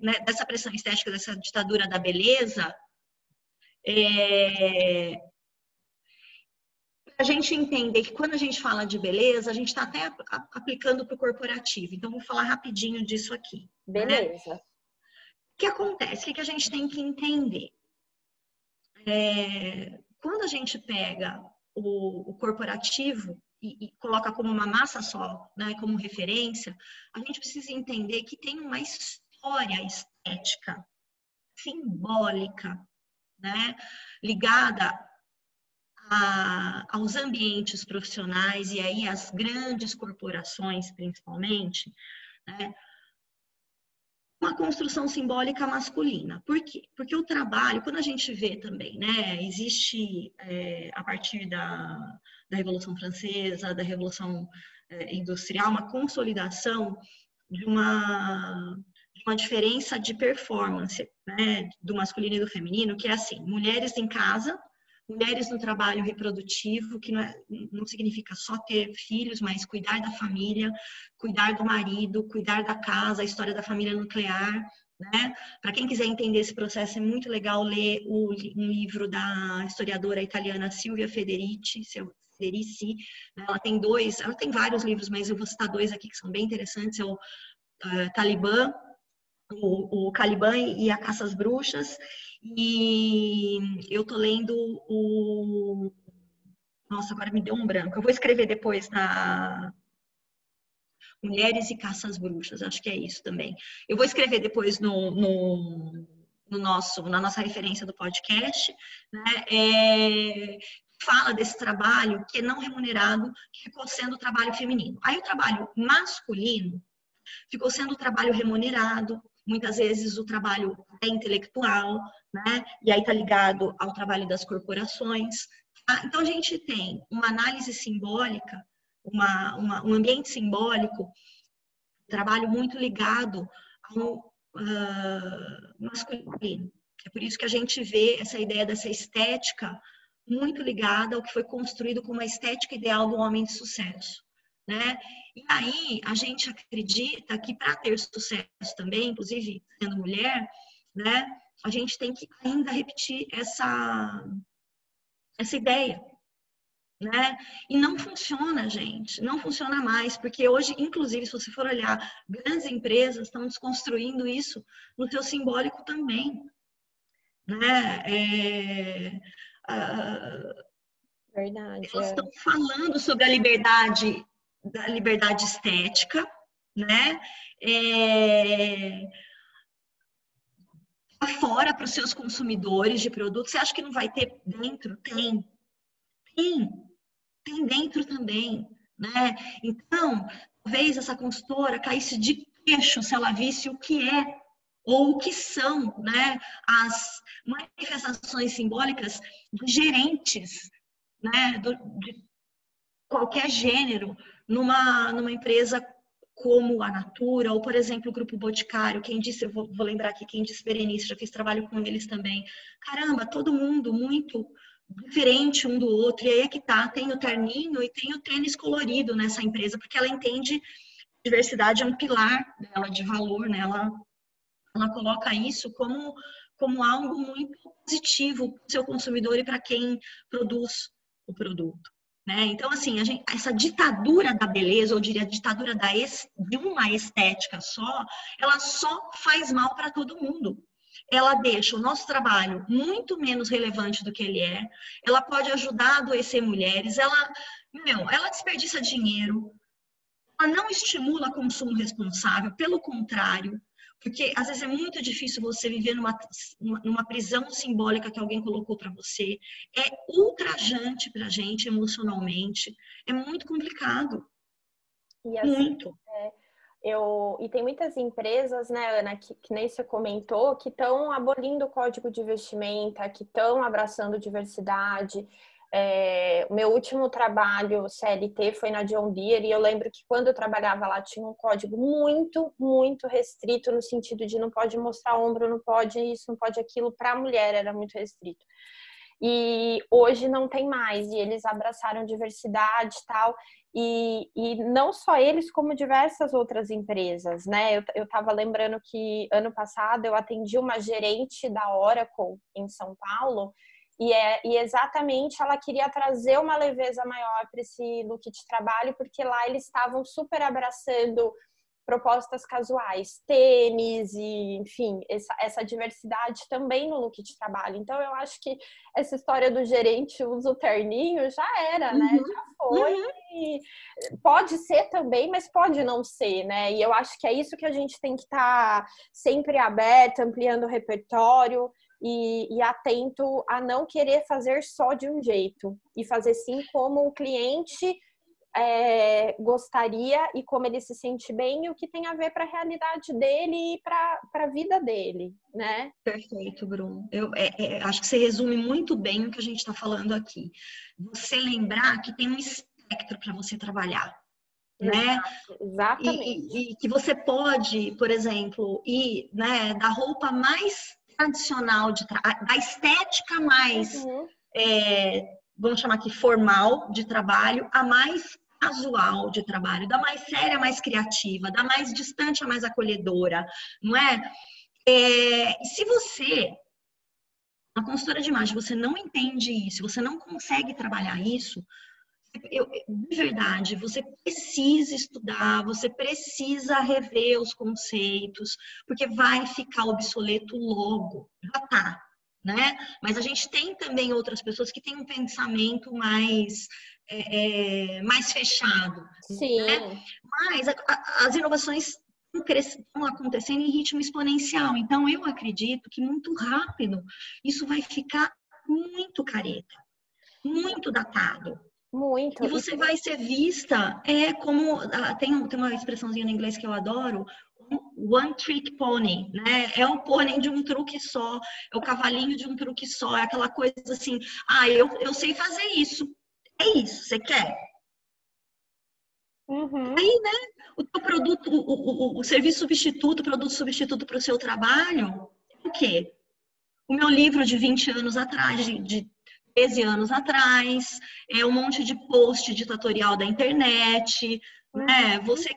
né, dessa pressão estética, dessa ditadura da beleza, é, a gente entender que quando a gente fala de beleza, a gente está até aplicando para o corporativo. Então, vou falar rapidinho disso aqui. Né? Beleza. Né? O que acontece? O que a gente tem que entender? É, quando a gente pega o, o corporativo e, e, coloca como uma massa só, né, como referência, a gente precisa entender que tem uma história estética simbólica, né? ligada a, aos ambientes profissionais e aí as grandes corporações, principalmente, né? Uma construção simbólica masculina. Por quê? Porque o trabalho, quando a gente vê também, né, existe é, a partir da, da Revolução Francesa, da Revolução é, Industrial, uma consolidação de uma, de uma diferença de performance né, do masculino e do feminino, que é assim, mulheres em casa mulheres no trabalho reprodutivo, que não, é, não, significa só ter filhos, mas cuidar da família, cuidar do marido, cuidar da casa, a história da família nuclear. Né? Para quem quiser entender esse processo, é muito legal ler o, um livro da historiadora italiana Silvia Federici, Federici. Né? Ela tem dois, ela tem vários livros, mas eu vou citar dois aqui que são bem interessantes. É o uh, Talibã, o, o Caliban e a Caça às Bruxas, e eu tô lendo o. Nossa, agora me deu um branco. Eu vou escrever depois na Mulheres e Caças Bruxas, acho que é isso também. Eu vou escrever depois no, no, no nosso, na nossa referência do podcast, né? É, fala desse trabalho que é não remunerado, que ficou sendo o trabalho feminino. Aí o trabalho masculino ficou sendo o trabalho remunerado, muitas vezes o trabalho é intelectual, né? E aí está ligado ao trabalho das corporações. Tá? Então a gente tem uma análise simbólica, uma, uma, um ambiente simbólico, trabalho muito ligado ao uh, masculino. É por isso que a gente vê essa ideia dessa estética muito ligada ao que foi construído como a estética ideal do homem de sucesso né? E aí a gente acredita que para ter sucesso também, inclusive sendo mulher, né? A gente tem que ainda repetir essa essa ideia, né? E não funciona, gente, não funciona mais, porque hoje, inclusive, se você for olhar, grandes empresas estão desconstruindo isso no seu simbólico também, né? É, uh, Verdade. Elas é. estão falando sobre a liberdade da liberdade estética, né? É, fora para os seus consumidores de produtos. Você acha que não vai ter dentro? Tem. Tem. Tem dentro também, né? Então, talvez essa consultora caísse de queixo se ela visse o que é ou o que são, né, as manifestações simbólicas de gerentes, né, do, de qualquer gênero numa, numa empresa como a Natura, ou, por exemplo, o Grupo Boticário, quem disse, eu vou, vou lembrar aqui, quem disse Berenice, já fiz trabalho com eles também. Caramba, todo mundo muito diferente um do outro, e aí é que tá, tem o terninho e tem o tênis colorido nessa empresa, porque ela entende diversidade é um pilar dela de valor, né? Ela, ela coloca isso como, como algo muito positivo para o seu consumidor e para quem produz o produto. Né? Então, assim, gente, essa ditadura da beleza, ou diria ditadura da de uma estética só, ela só faz mal para todo mundo. Ela deixa o nosso trabalho muito menos relevante do que ele é, ela pode ajudar a adoecer mulheres, ela, meu, ela desperdiça dinheiro, ela não estimula consumo responsável, pelo contrário, porque às vezes é muito difícil você viver numa, numa prisão simbólica que alguém colocou para você. É ultrajante para a gente emocionalmente. É muito complicado. E assim, muito. É, eu, e tem muitas empresas, né, Ana, que, que nem você comentou, que estão abolindo o código de vestimenta, que estão abraçando diversidade. É, meu último trabalho CLT foi na John Deere e eu lembro que quando eu trabalhava lá tinha um código muito, muito restrito no sentido de não pode mostrar ombro, não pode isso, não pode aquilo. Para a mulher era muito restrito. E hoje não tem mais e eles abraçaram diversidade e tal. E, e não só eles, como diversas outras empresas, né? Eu estava lembrando que ano passado eu atendi uma gerente da Oracle em São Paulo e, é, e exatamente ela queria trazer uma leveza maior para esse look de trabalho, porque lá eles estavam super abraçando propostas casuais, tênis e, enfim, essa, essa diversidade também no look de trabalho. Então, eu acho que essa história do gerente usa o terninho já era, né? Uhum. Já foi. Uhum. Pode ser também, mas pode não ser, né? E eu acho que é isso que a gente tem que estar tá sempre aberto, ampliando o repertório e, e, atento a não querer fazer só de um jeito e fazer sim como o cliente é, gostaria e como ele se sente bem e o que tem a ver para a realidade dele e para a vida dele, né? Perfeito, Bruno. Eu é, é, acho que você resume muito bem o que a gente está falando aqui. Você lembrar que tem um espectro para você trabalhar. Né? Exatamente. E, e, e, que você pode, por exemplo, ir né, da roupa mais tradicional, de da estética mais, uhum. é, vamos chamar aqui, formal de trabalho, a mais casual de trabalho, da mais séria, mais criativa, da mais distante, a mais acolhedora, não é? é se você, a consultora de imagem, você não entende isso, você não consegue trabalhar isso, eu, de verdade, você precisa estudar, você precisa rever os conceitos, porque vai ficar obsoleto logo, já tá, né? Mas a gente tem também outras pessoas que têm um pensamento mais é, é mais fechado. Sim. Né? Mas a, a, as inovações estão acontecendo em ritmo exponencial. Então, eu acredito que muito rápido isso vai ficar muito careta, muito datado. Muito. E você vai ser vista é como ah, tem, tem uma expressãozinha em inglês que eu adoro, one trick pony, né? É o pônei de um truque só, é o cavalinho de um truque só, é aquela coisa assim, ah, eu, eu sei fazer isso. É isso, você quer? Uhum. Aí, né? O teu produto, o, o, o serviço substituto, o produto substituto para o seu trabalho, é o quê? O meu livro de 20 anos atrás, de, de 13 anos atrás, é um monte de post ditatorial da internet, né? Você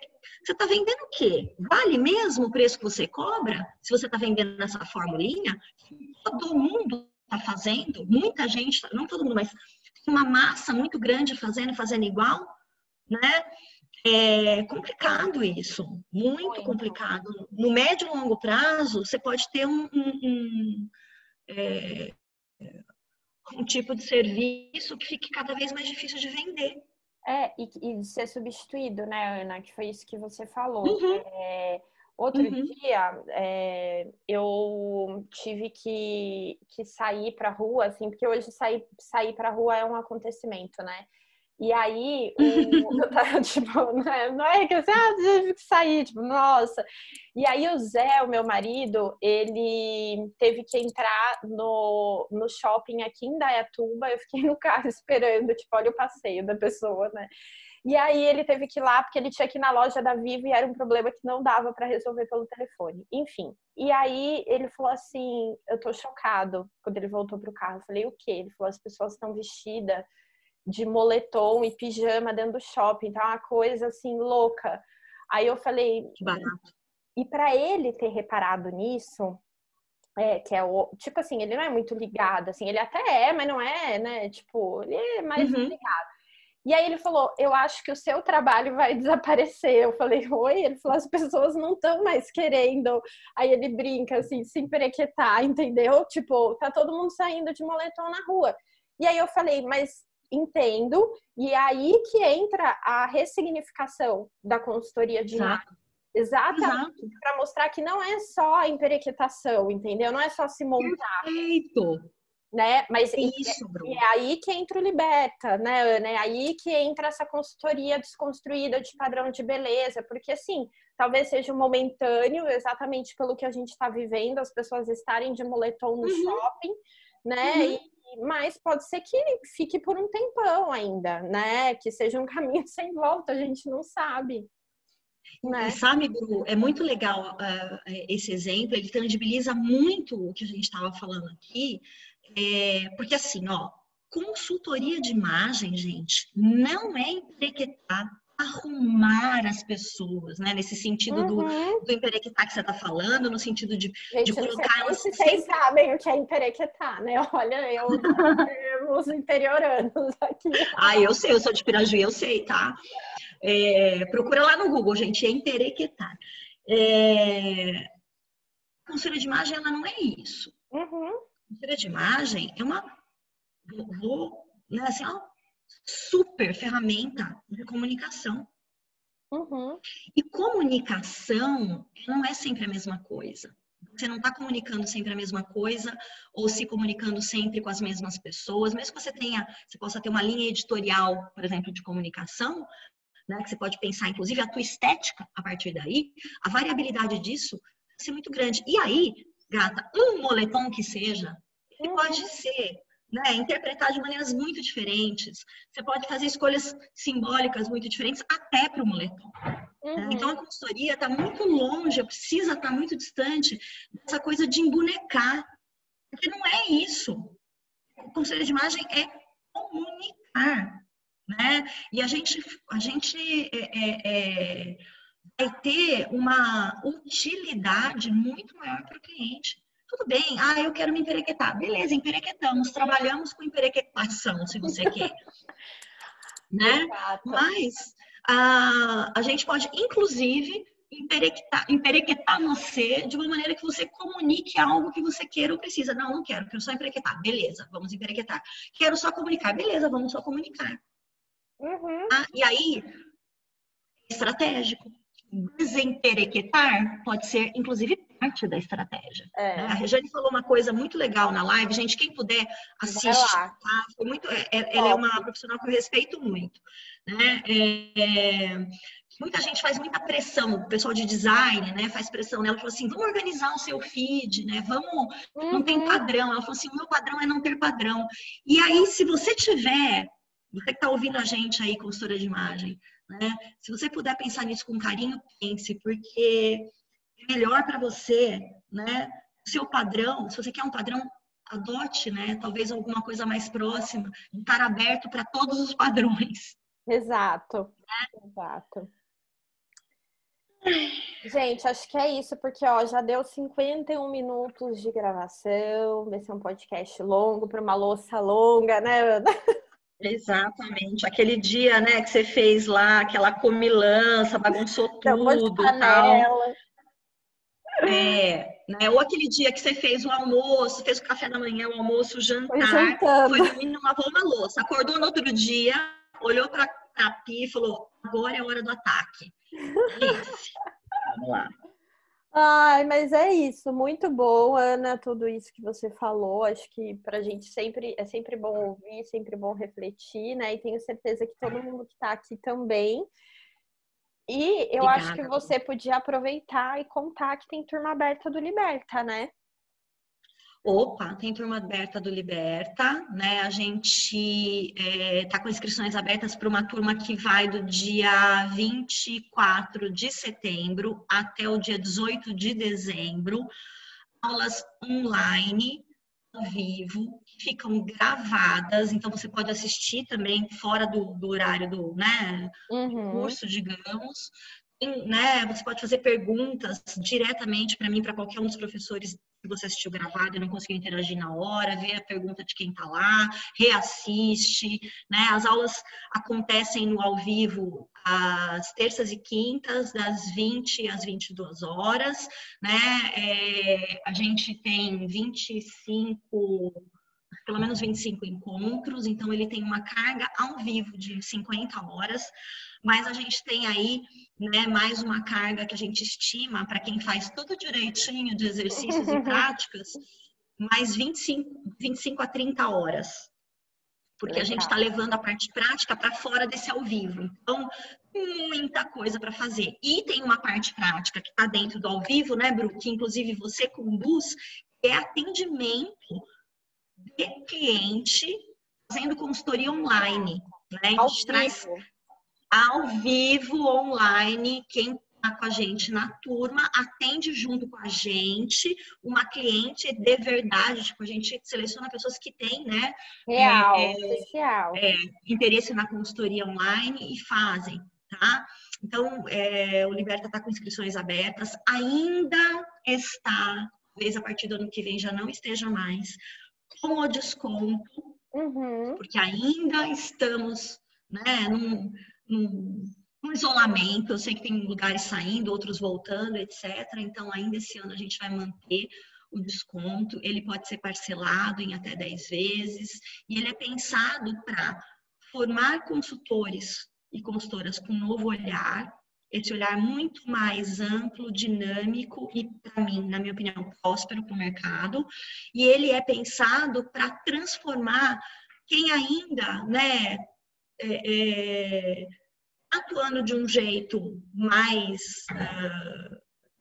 você está vendendo o quê? Vale mesmo o preço que você cobra? Se você está vendendo nessa formulinha, todo mundo está fazendo, muita gente, não todo mundo, mas uma massa muito grande fazendo, fazendo igual, né? É complicado isso, muito complicado. No médio e longo prazo, você pode ter um, um, um é, um tipo de serviço que fique cada vez mais difícil de vender. É, e, e de ser substituído, né, Ana? Que foi isso que você falou. Uhum. É, outro uhum. dia, é, eu tive que, que sair pra rua, assim, porque hoje sair, sair pra rua é um acontecimento, né? E aí, o, <laughs> eu tava, <laughs> tipo, né, não é que assim, ah, tive que sair, tipo, nossa. E aí o Zé, o meu marido, ele teve que entrar no, no shopping aqui em Dayatuba, eu fiquei no carro <laughs> esperando, tipo, olha o passeio da pessoa, né? E aí ele teve que ir lá porque ele tinha que ir na loja da Vivo e era um problema que não dava para resolver pelo telefone. Enfim. E aí ele falou assim: "Eu tô chocado" quando ele voltou pro carro. Eu falei: "O quê?" Ele falou: "As pessoas estão vestidas de moletom e pijama dentro do shopping, tá uma coisa assim louca. Aí eu falei, que barato. E para ele ter reparado nisso, é, que é o tipo assim, ele não é muito ligado, assim, ele até é, mas não é, né? Tipo, ele é mais uhum. ligado. E aí ele falou: Eu acho que o seu trabalho vai <laughs> desaparecer. Eu falei: Oi? Ele falou: As pessoas não estão mais querendo. Aí ele brinca, assim, se emperequetar, entendeu? Tipo, tá todo mundo saindo de moletom na rua. E aí eu falei: Mas entendo, e é aí que entra a ressignificação da consultoria de Exato. Exatamente, para mostrar que não é só a emperequetação, entendeu? Não é só se montar. Perfeito! Né? Mas Isso, é, é, aí que entra o Liberta, né, Ana? É aí que entra essa consultoria desconstruída de padrão de beleza, porque assim, talvez seja momentâneo, exatamente pelo que a gente está vivendo, as pessoas estarem de moletom no uhum. shopping, né? Uhum. E mas pode ser que fique por um tempão ainda, né? Que seja um <laughs> caminho sem volta, a gente não sabe. Né? Sabe, Bru, é muito legal uh, esse exemplo, ele tangibiliza muito o que a gente estava falando aqui, é, porque assim, ó, consultoria de imagem, gente, não é emprequetar arrumar as pessoas, né? Nesse sentido uhum. do, do emperequetar que você está falando, no sentido de, Gente, de colocar elas. Vocês sempre... sabem o que é emperequetar, né? <laughs> Olha, eu, os interioranos aqui. Ah, eu sei, eu sou de Pirajuí, eu sei, tá? É, procura lá no Google, gente, emperequetar. É, consultoria de imagem, ela não é isso. Uhum. De imagem é uma, vou, né, assim, uma super ferramenta de comunicação. Uhum. E comunicação não é sempre a mesma coisa. Você não está comunicando sempre a mesma coisa ou se comunicando sempre com as mesmas pessoas, mesmo que você tenha, você possa ter uma linha editorial, por exemplo, de comunicação, né, que você pode pensar, inclusive, a tua estética a partir daí, a variabilidade disso vai ser muito grande. E aí, gata, um moletom que seja, ele uhum. pode ser né, interpretar de maneiras muito diferentes. Você pode fazer escolhas simbólicas muito diferentes até para o moletom. Né? Uhum. Então a consultoria está muito longe, precisa estar tá muito distante dessa coisa de embonecar, porque não é isso. O conselho de imagem é comunicar, né? E a gente, a gente é, é, é, vai ter uma utilidade muito maior para o cliente. Tudo bem, ah, eu quero me emperequetar. Beleza, emperequetamos, trabalhamos com emperequetação, se você quer. <laughs> né? Exato. Mas a, a gente pode, inclusive, emperequetar, emperequetar você de uma maneira que você comunique algo que você queira ou precisa. Não, não quero, quero só emperequetar. Beleza, vamos emperequetar. Quero só comunicar. Beleza, vamos só comunicar. Uhum. Ah, e aí, estratégico. Desemperequetar pode ser, inclusive, parte da estratégia. É. Né? A Regiane falou uma coisa muito legal na live, gente, quem puder assiste. Tá? Foi muito, é, é ela é uma profissional que eu respeito muito. Né? É, muita gente faz muita pressão, o pessoal de design, né, faz pressão nela, falou assim, vamos organizar o seu feed, né, vamos, uhum. não tem uhum. padrão. Ela falou assim, o meu padrão é não ter padrão. E aí, se você tiver, você que está ouvindo a gente aí, consultora de imagem, né, se você puder pensar nisso com carinho, pense, porque melhor para você, né? Seu padrão, se você quer um padrão, adote, né? Talvez alguma coisa mais próxima, estar aberto para todos os padrões. Exato. É? Exato. Gente, acho que é isso, porque ó, já deu 51 minutos de gravação. Vai ser um podcast longo para uma louça longa, né, Ana? Exatamente. Aquele dia, né, que você fez lá, aquela comilança, bagunçou tudo. Tal. É, né? Ou aquele dia que você fez o almoço, fez o café da manhã, o almoço, o jantar, foi dormir, não lavou uma louça, acordou no outro dia, olhou para a pia e falou: agora é a hora do ataque. Esse. Vamos lá. Ai, mas é isso, muito bom, Ana, tudo isso que você falou. Acho que para a gente sempre é sempre bom ouvir, sempre bom refletir, né? E tenho certeza que todo mundo que está aqui também. E eu Obrigada. acho que você podia aproveitar e contar que tem turma aberta do Liberta, né? Opa, tem turma aberta do Liberta, né? A gente está é, com inscrições abertas para uma turma que vai do dia 24 de setembro até o dia 18 de dezembro. Aulas online, ao vivo, ficam gravadas, então você pode assistir também fora do, do horário do, né, uhum. curso, digamos. né, você pode fazer perguntas diretamente para mim, para qualquer um dos professores que você assistiu gravado e não conseguiu interagir na hora, ver a pergunta de quem está lá, reassiste, né? As aulas acontecem no ao vivo às terças e quintas, das 20 às 22 horas, né? É, a gente tem 25 pelo menos 25 encontros, então ele tem uma carga ao vivo de 50 horas, mas a gente tem aí né, mais uma carga que a gente estima para quem faz tudo direitinho de exercícios e <laughs> práticas, mais 25, 25 a 30 horas. Porque a gente está levando a parte prática para fora desse ao vivo. Então, muita coisa para fazer. E tem uma parte prática que está dentro do ao vivo, né, Bru? Que inclusive você conduz, é atendimento de cliente fazendo consultoria online. Né? A gente ao traz vivo. ao vivo, online, quem está com a gente na turma, atende junto com a gente, uma cliente de verdade, tipo, a gente seleciona pessoas que têm, né? Real, é, especial. É, interesse na consultoria online e fazem, tá? Então, é, o Liberta está com inscrições abertas, ainda está, talvez a partir do ano que vem já não esteja mais, com o desconto, uhum. porque ainda estamos né, num, num, num, isolamento, eu sei que tem lugares saindo, outros voltando, etc. Então, ainda esse ano a gente vai manter o desconto, ele pode ser parcelado em até 10 vezes, e ele é pensado para formar consultores e consultoras com um novo olhar, esse olhar muito mais amplo, dinâmico e, para mim, na minha opinião, próspero para o mercado. E ele é pensado para transformar quem ainda, né, é, é, atuando de um jeito mais uh,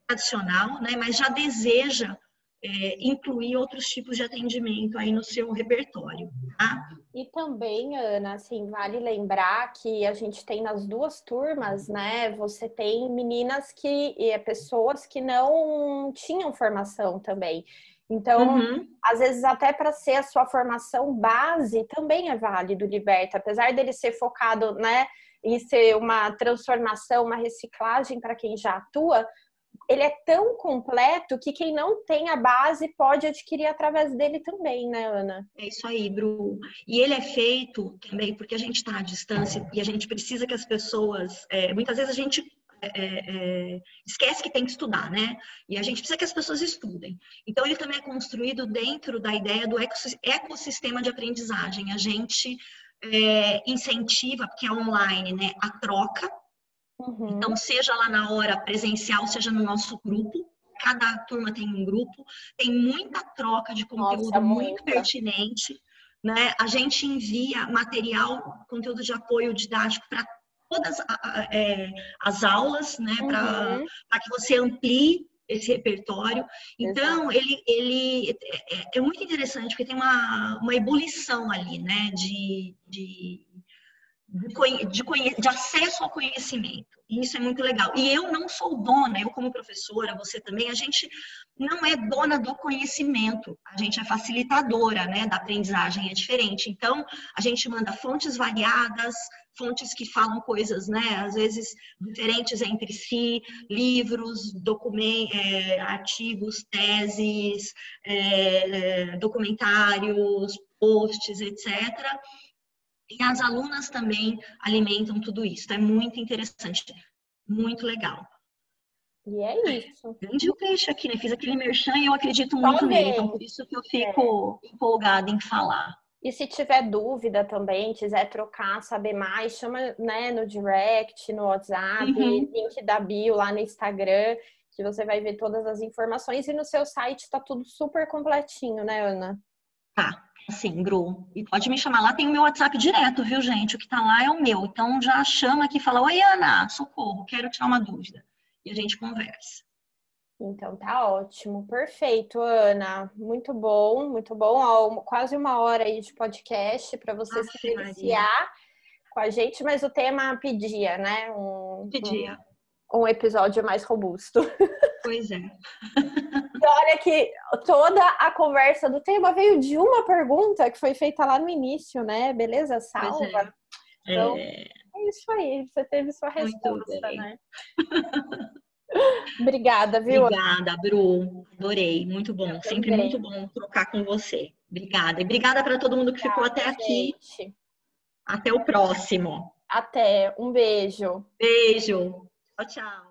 tradicional, né, mas já deseja é, incluir outros tipos de atendimento aí no seu repertório. Tá? E também, Ana, assim, vale lembrar que a gente tem nas duas turmas, né? Você tem meninas que e pessoas que não tinham formação também. Então, uhum. às vezes, até para ser a sua formação base, também é válido Liberta, apesar dele ser focado, né, em ser uma transformação, uma reciclagem para quem já atua, ele é tão completo que quem não tem a base pode adquirir através dele também, né, Ana? É isso aí, Bru. E ele é feito também porque a gente está à distância e a gente precisa que as pessoas. É, muitas vezes a gente é, é, esquece que tem que estudar, né? E a gente precisa que as pessoas estudem. Então, ele também é construído dentro da ideia do ecossistema de aprendizagem. A gente é, incentiva, porque é online, né, a troca Uhum. Então, seja lá na hora presencial, seja no nosso grupo, cada turma tem um grupo, tem muita troca de conteúdo Nossa, muito pertinente. Né? A gente envia material, conteúdo de apoio didático para todas é, as aulas, né? Uhum. Para que você amplie esse repertório. Então, ele, ele é, é, é, muito interessante, porque tem uma, uma ebulição ali, né? De, de de, de, de, acesso ao conhecimento. E isso é muito legal. E eu não sou dona, eu como professora, você também, a gente não é dona do conhecimento, a gente é facilitadora né, da aprendizagem, é diferente. Então, a gente manda fontes variadas, fontes que falam coisas, né, às vezes diferentes entre si, livros, documentos, é, artigos, teses, é, documentários, posts, etc., e as alunas também alimentam tudo isso. É muito interessante, muito legal. E é isso. Vendi o peixe aqui, né? Fiz aquele merchan e eu acredito muito nele. Então, por isso que eu fico é. empolgada em falar. E se tiver dúvida também, quiser trocar, saber mais, chama né, no direct, no WhatsApp, uhum. link da bio lá no Instagram, que você vai ver todas as informações. E no seu site tá tudo super completinho, né, Ana? Tá, Sim, Gru. E pode me chamar lá, tem o meu WhatsApp direto, viu, gente? O que tá lá é o meu. Então já chama aqui e fala: Oi, Ana, socorro, quero tirar uma dúvida. E a gente conversa. Então tá ótimo, perfeito, Ana. Muito bom, muito bom. Quase uma hora aí de podcast para você se iniciar com a gente, mas o tema pedia, né? Um, pedia. Um, um episódio mais robusto. <laughs> Pois é. <laughs> olha que toda a conversa do tema veio de uma pergunta que foi feita lá no início, né? Beleza? É. Salva. É. Então, é... é isso aí. Você teve sua resposta, né? <laughs> Obrigada, viu? Obrigada, Bru. Adorei. Muito bom. Eu Sempre muito bom trocar com você. Obrigada. E obrigada para todo mundo que ficou até aqui. Gente. Até o próximo. Até. Um beijo. Beijo. Tchau, tchau.